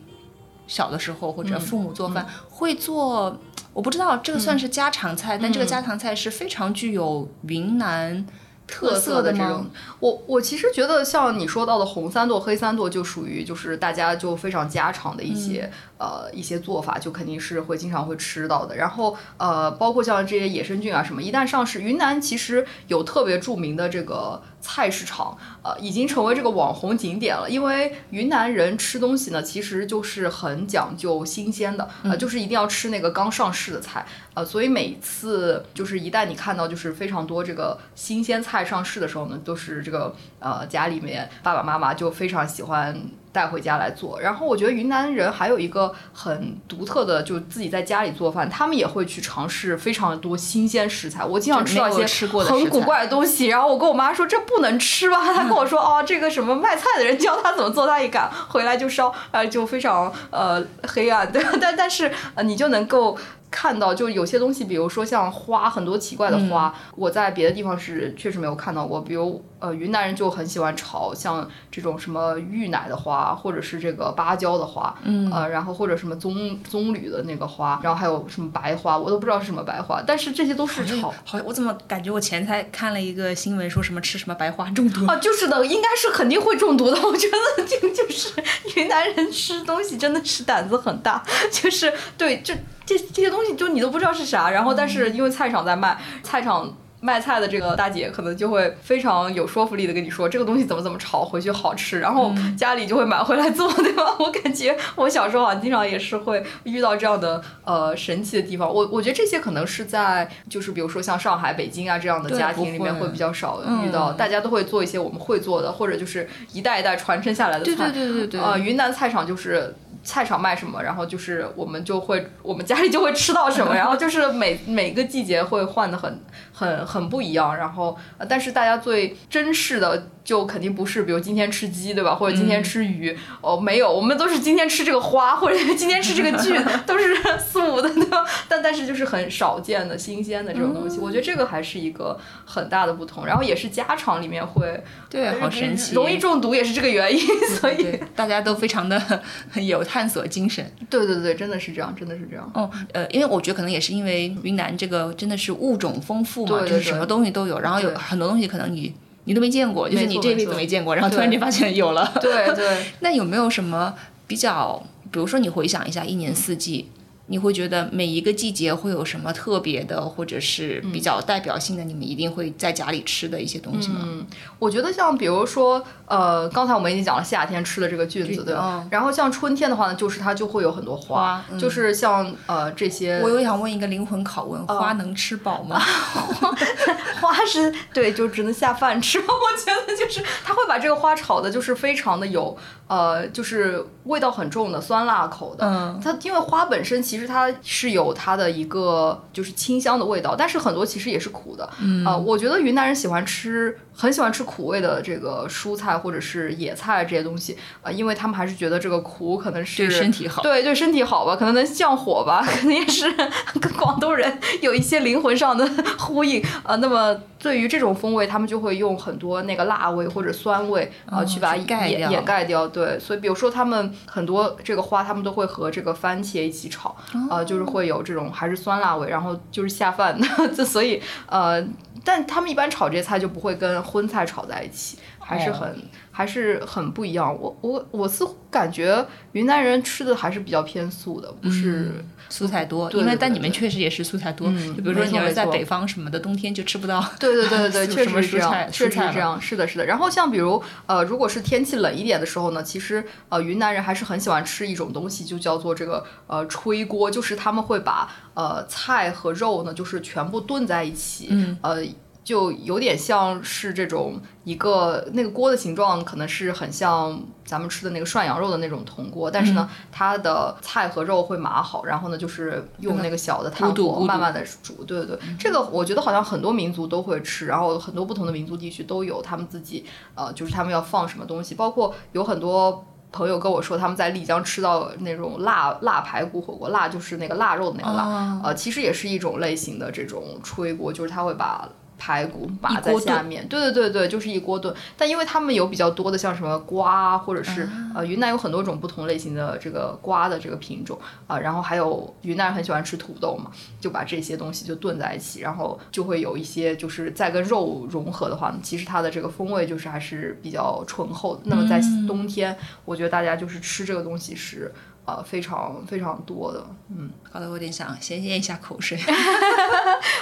小的时候或者父母做饭会做，我不知道这个算是家常菜，但这个家常菜是非常具有云南。特色的这种，我我其实觉得像你说到的红三剁、黑三剁，就属于就是大家就非常家常的一些呃一些做法，就肯定是会经常会吃到的。然后呃，包括像这些野生菌啊什么，一旦上市，云南其实有特别著名的这个菜市场，呃，已经成为这个网红景点了。因为云南人吃东西呢，其实就是很讲究新鲜的，呃，就是一定要吃那个刚上市的菜，呃，所以每次就是一旦你看到就是非常多这个新鲜菜上市的时候呢，都是这个呃家里面爸爸妈妈就非常喜欢。带回家来做，然后我觉得云南人还有一个很独特的，就自己在家里做饭，他们也会去尝试非常多新鲜食材。我经常吃到一些很古怪的东西，然后我跟我妈说这不能吃吧，她跟我说哦，这个什么卖菜的人教他怎么做，他一敢回来就烧，呃，就非常呃黑暗，对，但但是呃你就能够。看到就有些东西，比如说像花，很多奇怪的花，我在别的地方是确实没有看到过。比如呃，云南人就很喜欢炒像这种什么玉奶的花，或者是这个芭蕉的花，呃，然后或者什么棕棕榈的那个花，然后还有什么白花，我都不知道是什么白花，但是这些都是炒。好，我怎么感觉我前才看了一个新闻，说什么吃什么白花中毒啊？就是的，应该是肯定会中毒的。*laughs* 我觉得这个就是云南人吃东西真的是胆子很大，就是对就。这这些东西就你都不知道是啥，然后但是因为菜场在卖，菜场卖菜的这个大姐可能就会非常有说服力的跟你说这个东西怎么怎么炒回去好吃，然后家里就会买回来做，*laughs* 对吧？我感觉我小时候啊经常也是会遇到这样的呃神奇的地方。我我觉得这些可能是在就是比如说像上海、北京啊这样的家庭里面会比较少遇到，大家都会做一些我们会做的，或者就是一代一代传承下来的菜。对对对对对。呃，云南菜场就是。菜场卖什么，然后就是我们就会，我们家里就会吃到什么，*laughs* 然后就是每每个季节会换的很很很不一样，然后但是大家最珍视的。就肯定不是，比如今天吃鸡，对吧？或者今天吃鱼，哦，没有，我们都是今天吃这个花，*laughs* 或者今天吃这个菌，*laughs* 都是素的，*laughs* 对吧？但但是就是很少见的新鲜的这种东西，我觉得这个还是一个很大的不同。然后也是家常里面会，对，好神奇，容易中毒也是这个原因，所以大家都非常的有探索精神。对对对，真的是这样，真的是这样。哦，呃，因为我觉得可能也是因为云南这个真的是物种丰富嘛，就是什么东西都有，然后有很多东西可能你。你都没见过，就是你这辈子没见过，然后突然间发现有了。对对。*laughs* 那有没有什么比较，比如说你回想一下一年四季？你会觉得每一个季节会有什么特别的，或者是比较代表性的？你们一定会在家里吃的一些东西吗？嗯，我觉得像比如说，呃，刚才我们已经讲了夏天吃的这个菌子，对吧？然后像春天的话呢，就是它就会有很多花，就是像呃这些。我又想问一个灵魂拷问：花能吃饱吗？*laughs* 花是对，就只能下饭吃。*laughs* 我觉得就是它会把这个花炒的，就是非常的有。呃，就是味道很重的酸辣口的，嗯，它因为花本身其实它是有它的一个就是清香的味道，但是很多其实也是苦的，嗯，啊，我觉得云南人喜欢吃。很喜欢吃苦味的这个蔬菜或者是野菜这些东西啊，因为他们还是觉得这个苦可能是对身体好，对对身体好吧，可能能降火吧，*laughs* 肯定是跟广东人有一些灵魂上的呼应啊。那么对于这种风味，他们就会用很多那个辣味或者酸味啊去把掩掩盖掉。对，所以比如说他们很多这个花，他们都会和这个番茄一起炒啊，就是会有这种还是酸辣味，然后就是下饭的。*laughs* 所以呃。但他们一般炒这些菜就不会跟荤菜炒在一起，还是很还是很不一样。我我我似乎感觉云南人吃的还是比较偏素的，不是蔬菜多。因为但你们确实也是蔬菜多，就比如说你要在北方什么的，冬天就吃不到。对对对对对，*laughs* 确实是这样，确实是这样。是的，是的。然后像比如呃，如果是天气冷一点的时候呢，其实呃云南人还是很喜欢吃一种东西，就叫做这个呃炊锅，就是他们会把呃菜和肉呢，就是全部炖在一起，呃。就有点像是这种一个那个锅的形状，可能是很像咱们吃的那个涮羊肉的那种铜锅，但是呢，它的菜和肉会码好，然后呢，就是用那个小的炭火慢慢的煮。对对对，这个我觉得好像很多民族都会吃，然后很多不同的民族地区都有他们自己呃，就是他们要放什么东西，包括有很多朋友跟我说他们在丽江吃到那种辣辣排骨火锅，辣就是那个腊肉的那个辣，呃，其实也是一种类型的这种炊锅，就是他会把。排骨码在下面，对对对对，就是一锅炖。但因为他们有比较多的，像什么瓜，或者是呃，云南有很多种不同类型的这个瓜的这个品种啊。然后还有云南人很喜欢吃土豆嘛，就把这些东西就炖在一起，然后就会有一些就是再跟肉融合的话，其实它的这个风味就是还是比较醇厚的。那么在冬天，我觉得大家就是吃这个东西是。呃非常非常多的。嗯，搞得我有点想先咽一下口水。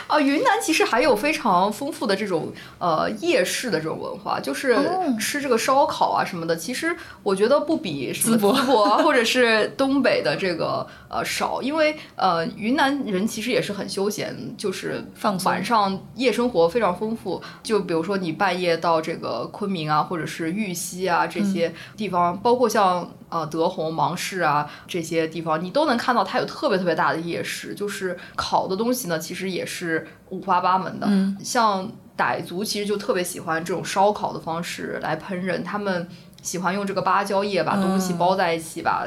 啊，*laughs* 云南其实还有非常丰富的这种呃夜市的这种文化，就是吃这个烧烤啊什么的。其实我觉得不比淄博或者是东北的这个呃少，因为呃云南人其实也是很休闲，就是晚上夜生活非常丰富。就比如说你半夜到这个昆明啊，或者是玉溪啊这些地方，包括像呃德宏、芒市啊这些地方，你都能看到它有特别特别大的夜市，就是烤的东西呢，其实也是。五花八门的，像傣族其实就特别喜欢这种烧烤的方式来烹饪，他们喜欢用这个芭蕉叶把东西包在一起，把。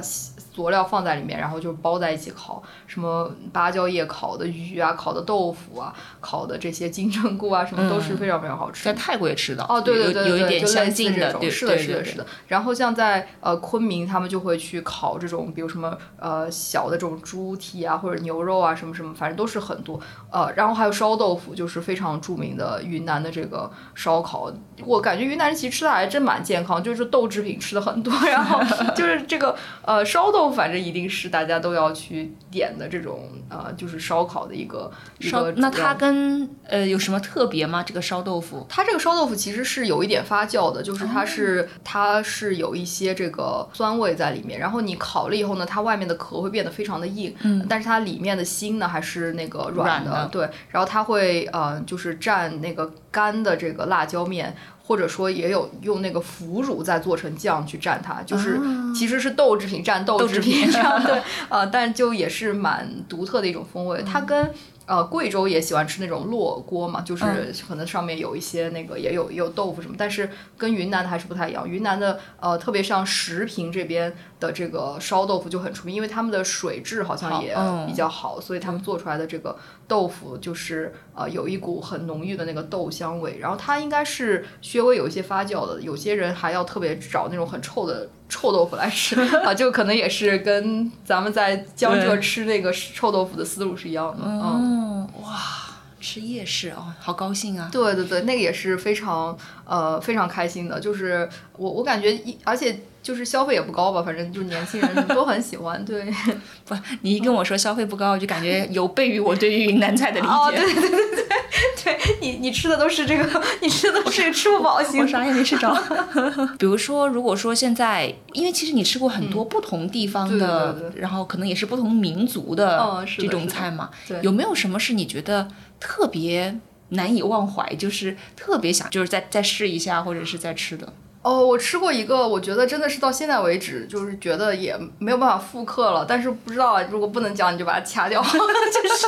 佐料放在里面，然后就包在一起烤，什么芭蕉叶烤的鱼啊，烤的豆腐啊，烤的这些金针菇啊，什么都是非常非常好吃。在泰国也吃到哦，对对对对，就类似这种，是的，是的，是的。然后像在呃昆明，他们就会去烤这种，比如什么呃小的这种猪蹄啊，或者牛肉啊，什么什么，反正都是很多。呃，然后还有烧豆腐，就是非常著名的云南的这个烧烤。我感觉云南人其实吃的还真蛮健康，就是豆制品吃的很多，然后 *laughs* 就是这个呃烧豆。反正一定是大家都要去点的这种呃，就是烧烤的一个烧。那它跟呃有什么特别吗？这个烧豆腐？它这个烧豆腐其实是有一点发酵的，就是它是它是有一些这个酸味在里面。然后你烤了以后呢，它外面的壳会变得非常的硬，嗯，但是它里面的心呢还是那个软的，对。然后它会呃就是蘸那个干的这个辣椒面。或者说也有用那个腐乳再做成酱去蘸它，就是其实是豆制品蘸豆制品这样 *laughs* 对，呃，但就也是蛮独特的一种风味。它跟呃贵州也喜欢吃那种烙锅嘛，就是可能上面有一些那个也有也有豆腐什么，但是跟云南的还是不太一样。云南的呃特别像石屏这边。的这个烧豆腐就很出名，因为他们的水质好像也比较好，所以他们做出来的这个豆腐就是呃有一股很浓郁的那个豆香味。然后它应该是稍微有一些发酵的，有些人还要特别找那种很臭的 *laughs* 臭豆腐来吃啊，就可能也是跟咱们在江浙吃那个臭豆腐的思路是一样的。嗯，哇，吃夜市哦，好高兴啊！对对对，那个也是非常呃非常开心的，就是我我感觉一而且。就是消费也不高吧，反正就是年轻人都很喜欢。对，*laughs* 不，你一跟我说消费不高，我就感觉有悖于我对于云南菜的理解。哦，对对对对，对你你吃的都是这个，你吃的都是吃不饱型。我啥也没吃着。*laughs* 比如说，如果说现在，因为其实你吃过很多不同地方的，然后可能也是不同民族的这种菜嘛，有没有什么是你觉得特别难以忘怀，就是特别想就是再再试一下，或者是再吃的？哦，我吃过一个，我觉得真的是到现在为止，就是觉得也没有办法复刻了。但是不知道，如果不能讲，你就把它掐掉。*laughs* 就是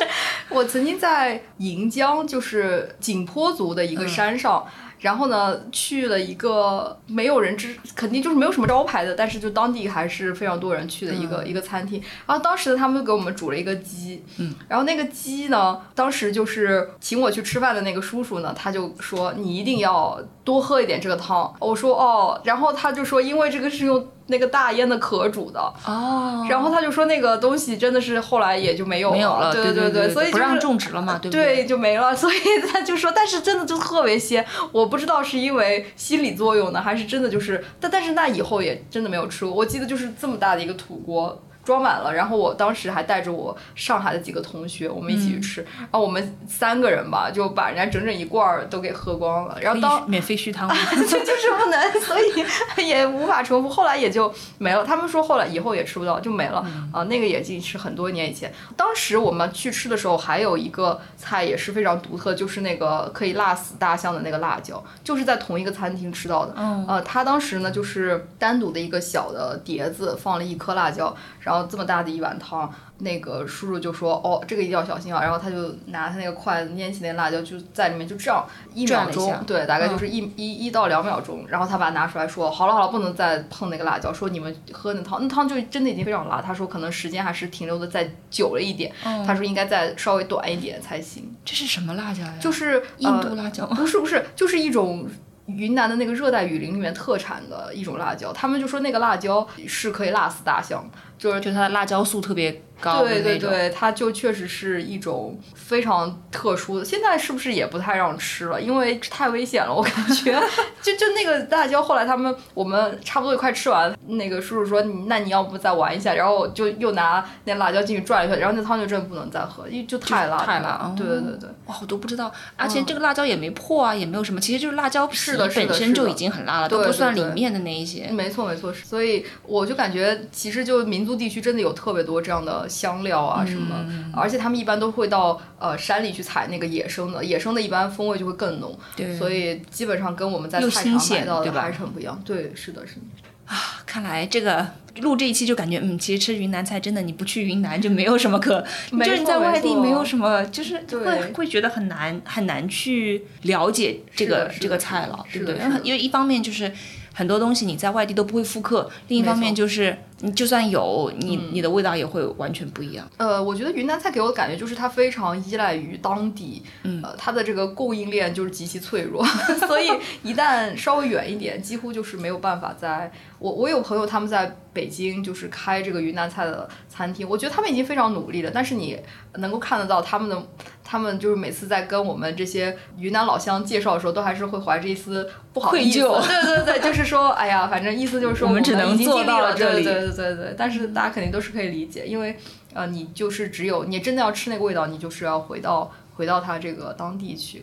我曾经在盈江，就是景颇族的一个山上。然后呢，去了一个没有人知，肯定就是没有什么招牌的，但是就当地还是非常多人去的一个一个餐厅。然后当时他们给我们煮了一个鸡，嗯，然后那个鸡呢，当时就是请我去吃饭的那个叔叔呢，他就说你一定要多喝一点这个汤。我说哦，然后他就说因为这个是用。那个大烟的壳煮的哦，然后他就说那个东西真的是后来也就没有了，对对对，所以不让种植了嘛，对不对？对，就没了。*laughs* 所以他就说，但是真的就特别鲜，我不知道是因为心理作用呢，还是真的就是，但但是那以后也真的没有吃过。我记得就是这么大的一个土锅。装满了，然后我当时还带着我上海的几个同学，我们一起去吃，然后我们三个人吧，就把人家整整一罐儿都给喝光了。然后当免费续汤，*laughs* 就是不能，所以也无法重复。后来也就没了。他们说后来以后也吃不到，就没了啊。那个也经是很多年以前。当时我们去吃的时候，还有一个菜也是非常独特，就是那个可以辣死大象的那个辣椒，就是在同一个餐厅吃到的。嗯，呃，他当时呢就是单独的一个小的碟子放了一颗辣椒，然后。这么大的一碗汤，那个叔叔就说：“哦，这个一定要小心啊！”然后他就拿他那个筷子拈起那辣椒，就在里面就这样一秒钟，对，大概就是一一一到两秒钟。然后他把它拿出来说：“好了好了，不能再碰那个辣椒。”说你们喝那汤，那汤就真的已经非常辣。他说可能时间还是停留的再久了一点。他说应该再稍微短一点才行。这是什么辣椒呀？就是印度辣椒？不是不是，就是一种。云南的那个热带雨林里面特产的一种辣椒，他们就说那个辣椒是可以辣死大象，就是就它的辣椒素特别高对对对，它就确实是一种非常特殊的。现在是不是也不太让吃了？因为太危险了，我感觉。*laughs* 就就那个辣椒，后来他们我们差不多也快吃完，那个叔叔说：“那你要不再玩一下？”然后就又拿那辣椒进去转一圈，然后那汤就真的不能再喝，因为就太辣太辣。对对对对，哇，我都不知道，而且这个辣椒也没破啊，也没有什么，其实就是辣椒皮本身就已经很辣了，都不算里面的那一些。没错没错，所以我就感觉其实就民族地区真的有特别多这样的香料啊。什么？而且他们一般都会到呃山里去采那个野生的，野生的一般风味就会更浓。所以基本上跟我们在菜场买到的还是很不一样。对，是的，是的。啊，看来这个录这一期就感觉，嗯，其实吃云南菜真的，你不去云南就没有什么可，就是你在外地没有什么，就是会会觉得很难很难去了解这个这个菜了，对不对？因为一方面就是。很多东西你在外地都不会复刻，另一方面就是你就算有，你你的味道也会完全不一样。呃，我觉得云南菜给我的感觉就是它非常依赖于当地，呃，它的这个供应链就是极其脆弱，*laughs* 所以一旦稍微远一点，几乎就是没有办法在。我我有朋友他们在北京就是开这个云南菜的餐厅，我觉得他们已经非常努力了，但是你能够看得到他们的。他们就是每次在跟我们这些云南老乡介绍的时候，都还是会怀着一丝不好意思。对对对，就是说，哎呀，反正意思就是说，我们只能做到这里。对对对对，但是大家肯定都是可以理解，因为呃，你就是只有你真的要吃那个味道，你就是要回到回到他这个当地去。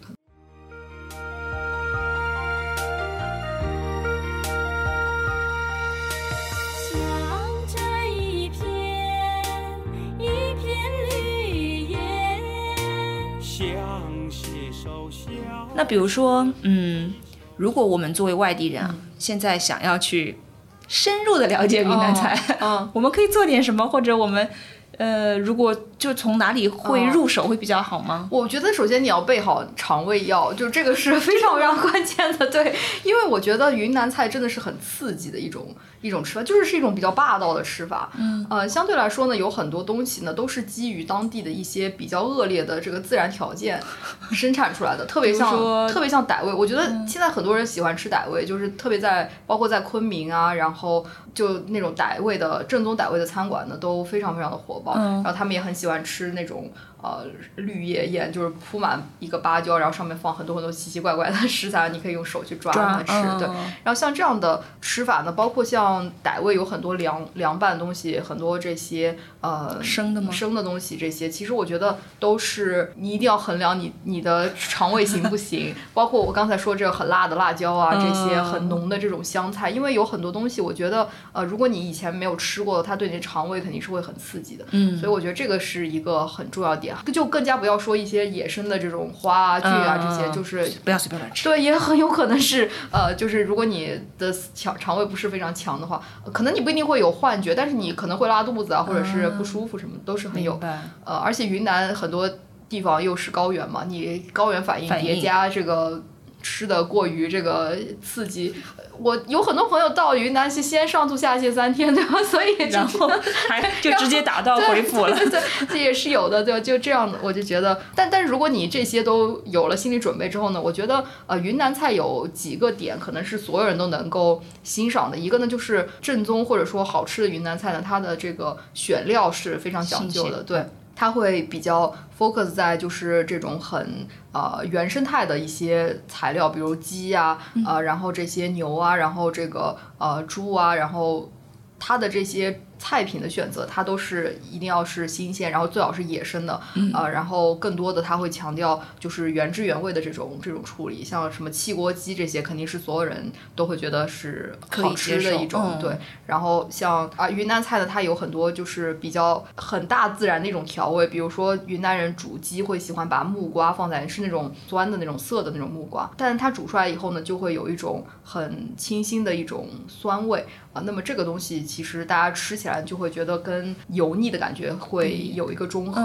那比如说，嗯，如果我们作为外地人啊，现在想要去深入的了解云南菜，*laughs* 嗯，我们可以做点什么，或者我们。呃，如果就从哪里会入手会比较好吗？我觉得首先你要备好肠胃药，就这个是非常非常关键的。对，因为我觉得云南菜真的是很刺激的一种一种吃法，就是是一种比较霸道的吃法。嗯，呃，相对来说呢，有很多东西呢都是基于当地的一些比较恶劣的这个自然条件 *laughs* 生产出来的，特别像特别像傣味。我觉得现在很多人喜欢吃傣味，就是特别在包括在昆明啊，然后就那种傣味的正宗傣味的餐馆呢，都非常非常的火爆。然后他们也很喜欢吃那种。呃，绿叶宴就是铺满一个芭蕉，然后上面放很多很多奇奇怪怪的食材，你可以用手去抓它吃。对，然后像这样的吃法呢，包括像傣味有很多凉凉拌东西，很多这些呃生的吗？生的东西这些，其实我觉得都是你一定要衡量你你的肠胃行不行。*laughs* 包括我刚才说这个很辣的辣椒啊，这些很浓的这种香菜，因为有很多东西，我觉得呃，如果你以前没有吃过，它对你的肠胃肯定是会很刺激的。嗯，所以我觉得这个是一个很重要点。就更加不要说一些野生的这种花啊、菌啊这些，就是不要随便乱吃。对，也很有可能是呃，就是如果你的肠肠胃不是非常强的话，可能你不一定会有幻觉，但是你可能会拉肚子啊，或者是不舒服什么，都是很有。呃，而且云南很多地方又是高原嘛，你高原反应叠加这个。吃的过于这个刺激，我有很多朋友到云南去先上吐下泻三天，对吧？所以然后还就直接打道回府了，对，这也是有的，对吧，就这样的，我就觉得，但但是如果你这些都有了心理准备之后呢，我觉得呃云南菜有几个点可能是所有人都能够欣赏的，一个呢就是正宗或者说好吃的云南菜呢，它的这个选料是非常讲究的，对。它会比较 focus 在就是这种很呃原生态的一些材料，比如鸡啊，呃，然后这些牛啊，然后这个呃猪啊，然后它的这些。菜品的选择，它都是一定要是新鲜，然后最好是野生的，呃，然后更多的它会强调就是原汁原味的这种这种处理，像什么汽锅鸡这些，肯定是所有人都会觉得是好吃的一种，对。然后像啊云南菜呢，它有很多就是比较很大自然的一种调味，比如说云南人煮鸡会喜欢把木瓜放在是那种酸的那种涩的那种木瓜，但是它煮出来以后呢，就会有一种很清新的一种酸味啊。那么这个东西其实大家吃起来。就会觉得跟油腻的感觉会有一个中和，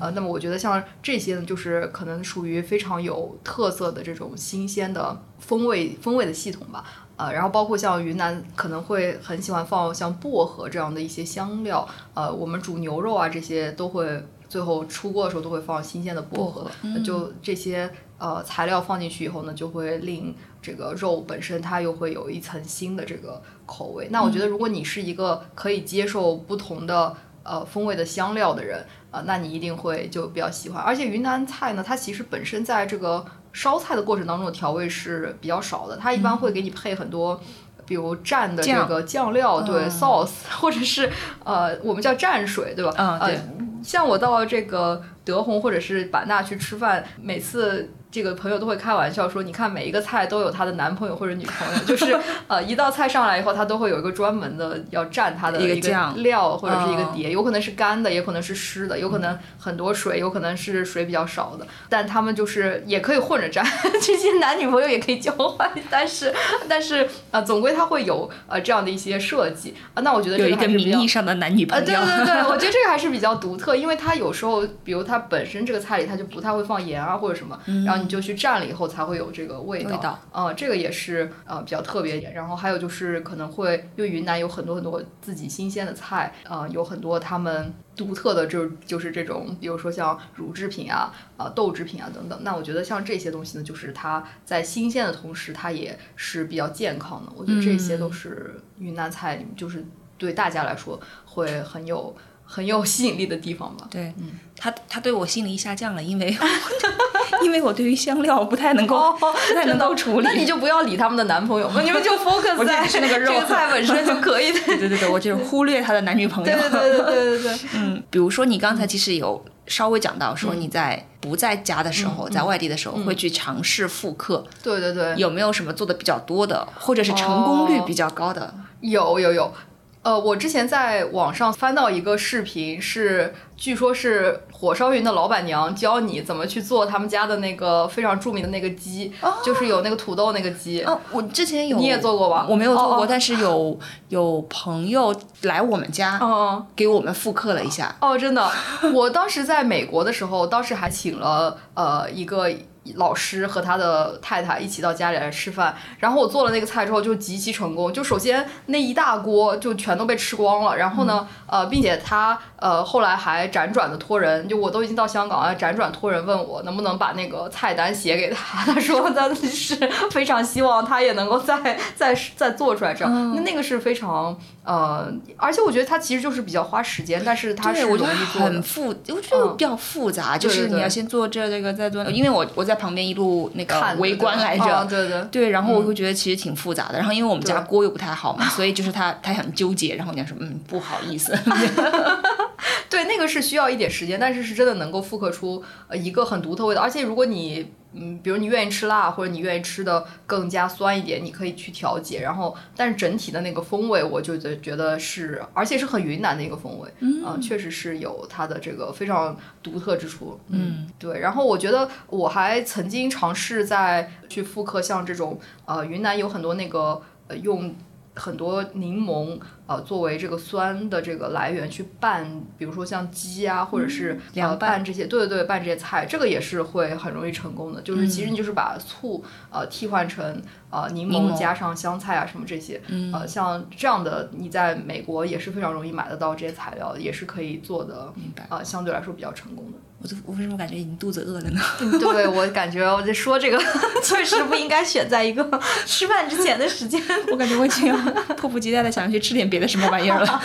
呃，那么我觉得像这些呢，就是可能属于非常有特色的这种新鲜的风味风味的系统吧，呃，然后包括像云南可能会很喜欢放像薄荷这样的一些香料，呃，我们煮牛肉啊这些都会最后出锅的时候都会放新鲜的薄荷，就这些呃材料放进去以后呢，就会令这个肉本身它又会有一层新的这个。口味，那我觉得如果你是一个可以接受不同的呃风味的香料的人啊，那你一定会就比较喜欢。而且云南菜呢，它其实本身在这个烧菜的过程当中的调味是比较少的，它一般会给你配很多。比如蘸的这个酱料，对 sauce，或者是呃，我们叫蘸水，对吧？嗯，对。像我到这个德宏或者是版纳去吃饭，每次。这个朋友都会开玩笑说：“你看每一个菜都有她的男朋友或者女朋友，就是呃一道菜上来以后，他都会有一个专门的要蘸它的一个料或者是一个碟，有可能是干的，也可能是湿的，有可能很多水，有可能是水比较少的。但他们就是也可以混着蘸，*laughs* 这些男女朋友也可以交换。但是但是呃，总归他会有呃这样的一些设计啊。那我觉得有一个名义上的男女朋友，对对对，我觉得这个还是比较独特，因为它有时候比如它本身这个菜里它就不太会放盐啊或者什么，然后。你就去蘸了以后才会有这个味道，呃，这个也是呃比较特别一点。然后还有就是可能会因为云南有很多很多自己新鲜的菜，呃，有很多他们独特的，就就是这种，比如说像乳制品啊、啊豆制品啊等等。那我觉得像这些东西呢，就是它在新鲜的同时，它也是比较健康的。我觉得这些都是云南菜，就是对大家来说会很有。很有吸引力的地方吧？对，嗯，他他对我吸引力下降了，因为 *laughs* 因为我对于香料不太能够不太能够处理。那你就不要理他们的男朋友嘛，你们就 *laughs* focus 在那个肉这个菜 *laughs* 本身就可以。对对对，我就是忽略他的男女朋友。对对对对对对。嗯，比如说你刚才其实有稍微讲到说你在不在家的时候，在外地的时候会去尝试复刻。对对对。有没有什么做的比较多的，或者是成功率比较高的？有有有。呃，我之前在网上翻到一个视频，是据说是火烧云的老板娘教你怎么去做他们家的那个非常著名的那个鸡，就是有那个土豆那个鸡。哦，我之前有，你也做过吧？我没有做过，但是有有朋友来我们家，给我们复刻了一下。哦，真的，我当时在美国的时候，当时还请了呃一个。老师和他的太太一起到家里来吃饭，然后我做了那个菜之后就极其成功。就首先那一大锅就全都被吃光了，然后呢，呃，并且他呃后来还辗转的托人，就我都已经到香港了，辗转托人问我能不能把那个菜单写给他。他说他是非常希望他也能够再再再做出来这样。那那个是非常呃，而且我觉得他其实就是比较花时间，但是他是容易做很复，我觉得比较复杂，就是你要先做这这个再做，因为我我在。旁边一路那个围观来着，对对对，然后我会觉得其实挺复杂的。然后因为我们家锅又不太好嘛，所以就是他他很纠结。然后人家说嗯不好意思，*laughs* 对那个是需要一点时间，但是是真的能够复刻出呃一个很独特味道。而且如果你嗯，比如你愿意吃辣，或者你愿意吃的更加酸一点，你可以去调节。然后，但是整体的那个风味，我就觉觉得是，而且是很云南的一个风味，嗯，确实是有它的这个非常独特之处。嗯，对。然后我觉得我还曾经尝试在去复刻像这种，呃，云南有很多那个呃用。很多柠檬，呃，作为这个酸的这个来源去拌，比如说像鸡啊，或者是凉拌。这些，对对对，拌这些菜，这个也是会很容易成功的。就是其实你就是把醋呃替换成呃柠檬，加上香菜啊什么这些，呃，像这样的你在美国也是非常容易买得到这些材料，也是可以做的，明白。啊，相对来说比较成功的。我我为什么感觉已经肚子饿了呢？*laughs* 对我感觉我在说这个，*laughs* 确实不应该选在一个 *laughs* 吃饭之前的时间。我感觉我已经迫不及待的想要去吃点别的什么玩意儿了。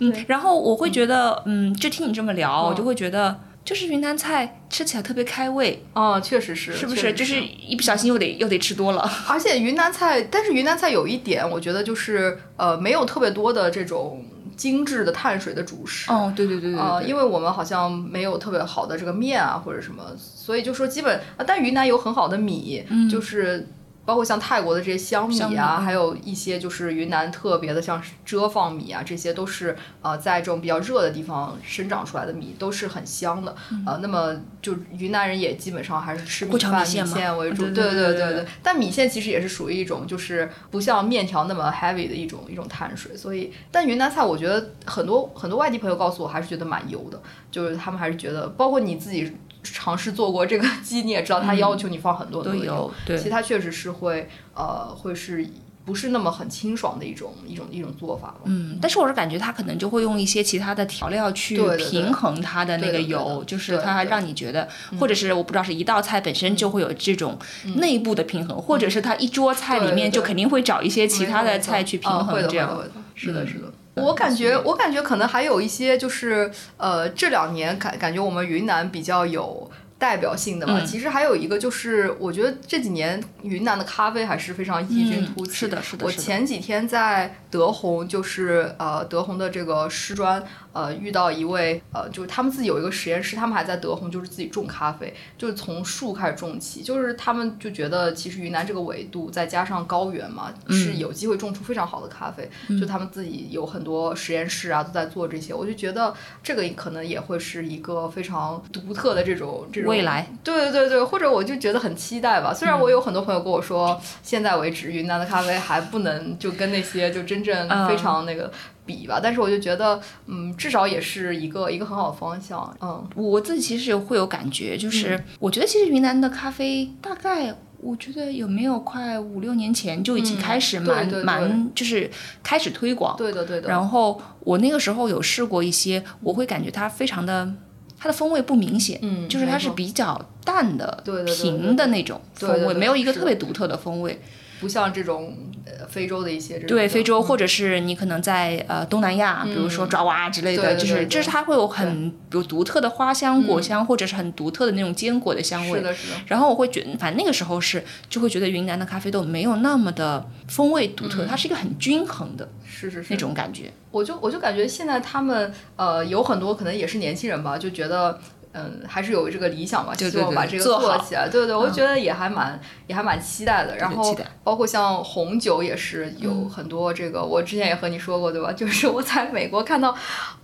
嗯，然后我会觉得，嗯，就听你这么聊，我就会觉得，就是云南菜吃起来特别开胃。哦，确实是，是不是？就是一不小心又得又得吃多了。而且云南菜，但是云南菜有一点，我觉得就是呃，没有特别多的这种。精致的碳水的主食哦，对对对对啊，因为我们好像没有特别好的这个面啊或者什么，所以就说基本啊，但云南有很好的米，就是。包括像泰国的这些香米啊，还有一些就是云南特别的像遮放米啊，这些都是呃在这种比较热的地方生长出来的米，都是很香的。呃，那么就云南人也基本上还是吃米饭、米线为主。对对对对对。但米线其实也是属于一种就是不像面条那么 heavy 的一种一种碳水，所以但云南菜我觉得很多很多外地朋友告诉我还是觉得蛮油的，就是他们还是觉得，包括你自己。尝试做过这个 *laughs* 鸡，你也知道，它要求你放很多的油，对，其实它确实是会，呃，会是不是那么很清爽的一种一种一种做法嗯，但是我是感觉它可能就会用一些其他的调料去平衡它的那个油，就是它让你觉得，或者是我不知道是一道菜本身就会有这种内部的平衡，或者是它一桌菜里面就肯定会找一些其他的菜去平衡这样。是的，是的。我感觉，我感觉可能还有一些，就是呃，这两年感感觉我们云南比较有。代表性的嘛，其实还有一个就是，我觉得这几年云南的咖啡还是非常异军突起。是的，是的。我前几天在德宏，就是呃德宏的这个师专。呃，遇到一位呃，就是他们自己有一个实验室，他们还在德宏，就是自己种咖啡，就是从树开始种起，就是他们就觉得其实云南这个纬度再加上高原嘛，是有机会种出非常好的咖啡。就他们自己有很多实验室啊，都在做这些，我就觉得这个可能也会是一个非常独特的这种这种未来。对对对对，或者我就觉得很期待吧。虽然我有很多朋友跟我说，现在为止云南的咖啡还不能就跟那些就真正非常那个。比吧，但是我就觉得，嗯，至少也是一个一个很好的方向。嗯，我自己其实会有感觉，就是我觉得其实云南的咖啡大概，我觉得有没有快五六年前就已经开始蛮蛮就是开始推广。对的对的。然后我那个时候有试过一些，我会感觉它非常的，它的风味不明显，嗯，就是它是比较淡的、平的那种风味，没有一个特别独特的风味。不像这种呃非洲的一些对非洲，或者是你可能在呃东南亚，比如说爪哇之类的，就是就是它会有很有独特的花香、果香，或者是很独特的那种坚果的香味。是的，是的。然后我会觉，反正那个时候是就会觉得云南的咖啡豆没有那么的风味独特，它是一个很均衡的，是是是那种感觉。我就我就感觉现在他们呃有很多可能也是年轻人吧，就觉得。嗯，还是有这个理想吧，希望把这个做起来。对对，我觉得也还蛮也还蛮期待的。然后包括像红酒也是有很多这个，我之前也和你说过，对吧？*laughs* 就是我在美国看到，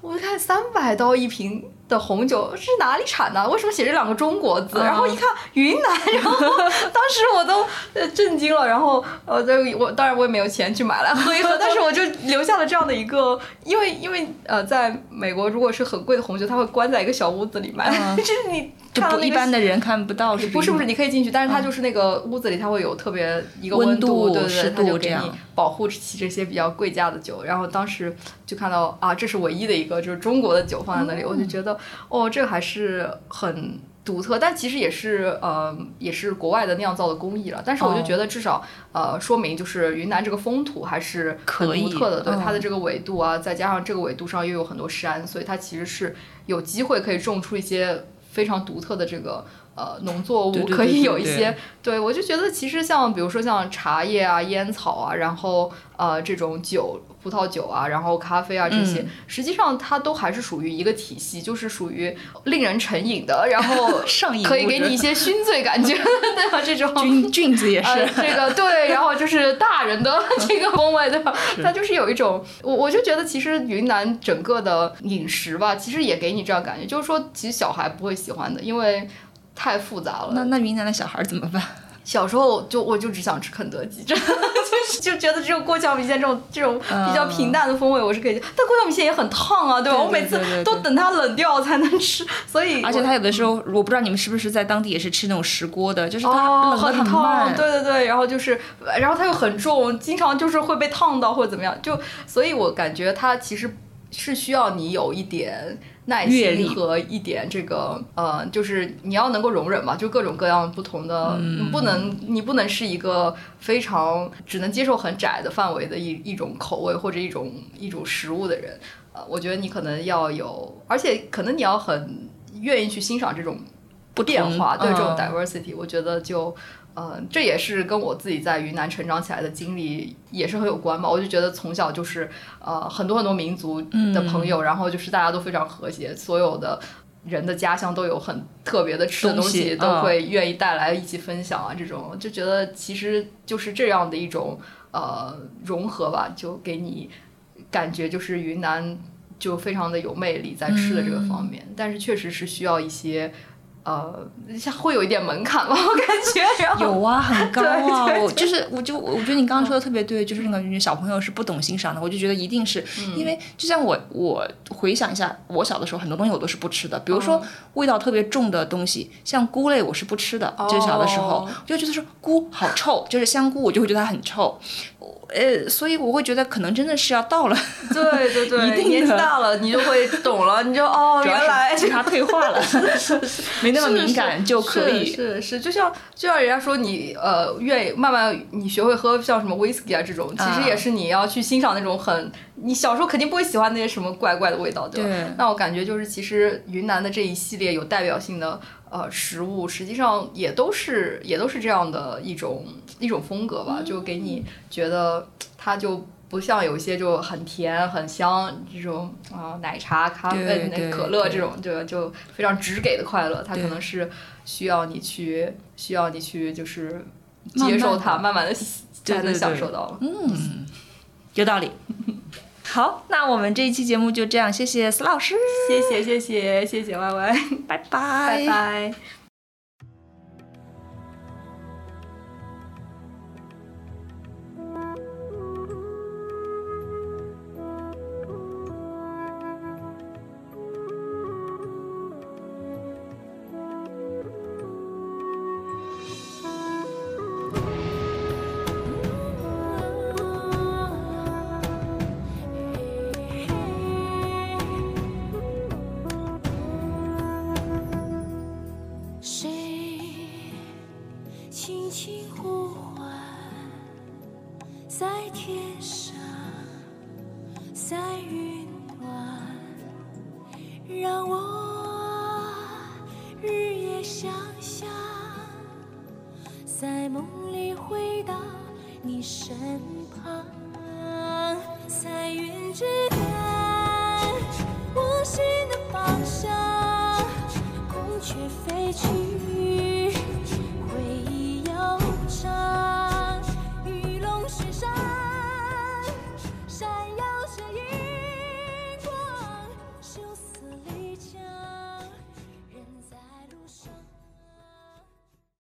我看三百刀一瓶。的红酒是哪里产的？为什么写这两个中国字？然后一看云南，然后 *laughs* 当时我都震惊了。然后呃，我当然我也没有钱去买来喝一喝，但是我就留下了这样的一个，因为因为呃，在美国如果是很贵的红酒，它会关在一个小屋子里卖，*laughs* 就是你看到一般的人看不到是，不是不是，你可以进去，但是它就是那个屋子里，它会有特别一个温度，对对对，它就给你保护起这些比较贵价的酒。然后当时就看到啊，这是唯一的一个就是中国的酒放在那里，我就觉得。哦，这个还是很独特，但其实也是呃，也是国外的酿造的工艺了。但是我就觉得至少呃，说明就是云南这个风土还是很独特的，对它的这个纬度啊，再加上这个纬度上又有很多山，所以它其实是有机会可以种出一些非常独特的这个呃农作物，可以有一些。对我就觉得其实像比如说像茶叶啊、烟草啊，然后呃这种酒。葡萄酒啊，然后咖啡啊，这些实际上它都还是属于一个体系，就是属于令人成瘾的，然后 *laughs* 上瘾可以给你一些熏醉感觉，对吧？这种菌菌子也是这个对，然后就是大人的 *laughs* 这个风味，对吧？它就是有一种，我我就觉得其实云南整个的饮食吧，其实也给你这样感觉，就是说其实小孩不会喜欢的，因为太复杂了。那那云南的小孩怎么办？小时候就我就只想吃肯德基，真的就是 *laughs* 就觉得只有过桥米线这种这种比较平淡的风味我是可以，但过桥米线也很烫啊，对吧？我每次都等它冷掉才能吃，*laughs* 所以而且它有的时候我不知道你们是不是在当地也是吃那种石锅的，就是它冷很烫，对对对，然后就是然后它又很重，经常就是会被烫到或者怎么样，就所以我感觉它其实是需要你有一点。耐心和一点这个呃，就是你要能够容忍嘛，就各种各样不同的，不能你不能是一个非常只能接受很窄的范围的一一种口味或者一种一种食物的人，呃，我觉得你可能要有，而且可能你要很愿意去欣赏这种变化，对这种 diversity，我觉得就。呃，这也是跟我自己在云南成长起来的经历也是很有关吧。我就觉得从小就是呃很多很多民族的朋友，然后就是大家都非常和谐，所有的人的家乡都有很特别的吃的东西，都会愿意带来一起分享啊。这种就觉得其实就是这样的一种呃融合吧，就给你感觉就是云南就非常的有魅力在吃的这个方面，但是确实是需要一些。呃，像会有一点门槛吧，*laughs* 我感觉。有啊，很高啊。*laughs* 我就是，我就我觉得你刚刚说的特别对，就是那个小朋友是不懂欣赏的。我就觉得一定是因为，就像我我回想一下，我小的时候很多东西我都是不吃的，比如说味道特别重的东西，像菇类我是不吃的。就小的时候，我就觉得说菇好臭，就是香菇，我就会觉得它很臭。呃，所以我会觉得可能真的是要到了，对对对，*laughs* 一定年纪大了你就会懂了，你就 *laughs* 哦，原来他退化了，*laughs* 没那么敏感就可以。是是，就像就像人家说你呃，愿意慢慢你学会喝像什么威士忌啊这种，其实也是你要去欣赏那种很你小时候肯定不会喜欢那些什么怪怪的味道，对吧？那我感觉就是其实云南的这一系列有代表性的。呃，食物实际上也都是也都是这样的一种一种风格吧，就给你觉得它就不像有些就很甜很香这种啊奶茶咖啡那可乐这种就就非常直给的快乐，它可能是需要你去需要你去就是接受它，慢慢的才能享受到。嗯，有道理。好，那我们这一期节目就这样，谢谢司老师，谢谢谢谢谢谢 Y Y，拜拜。拜拜。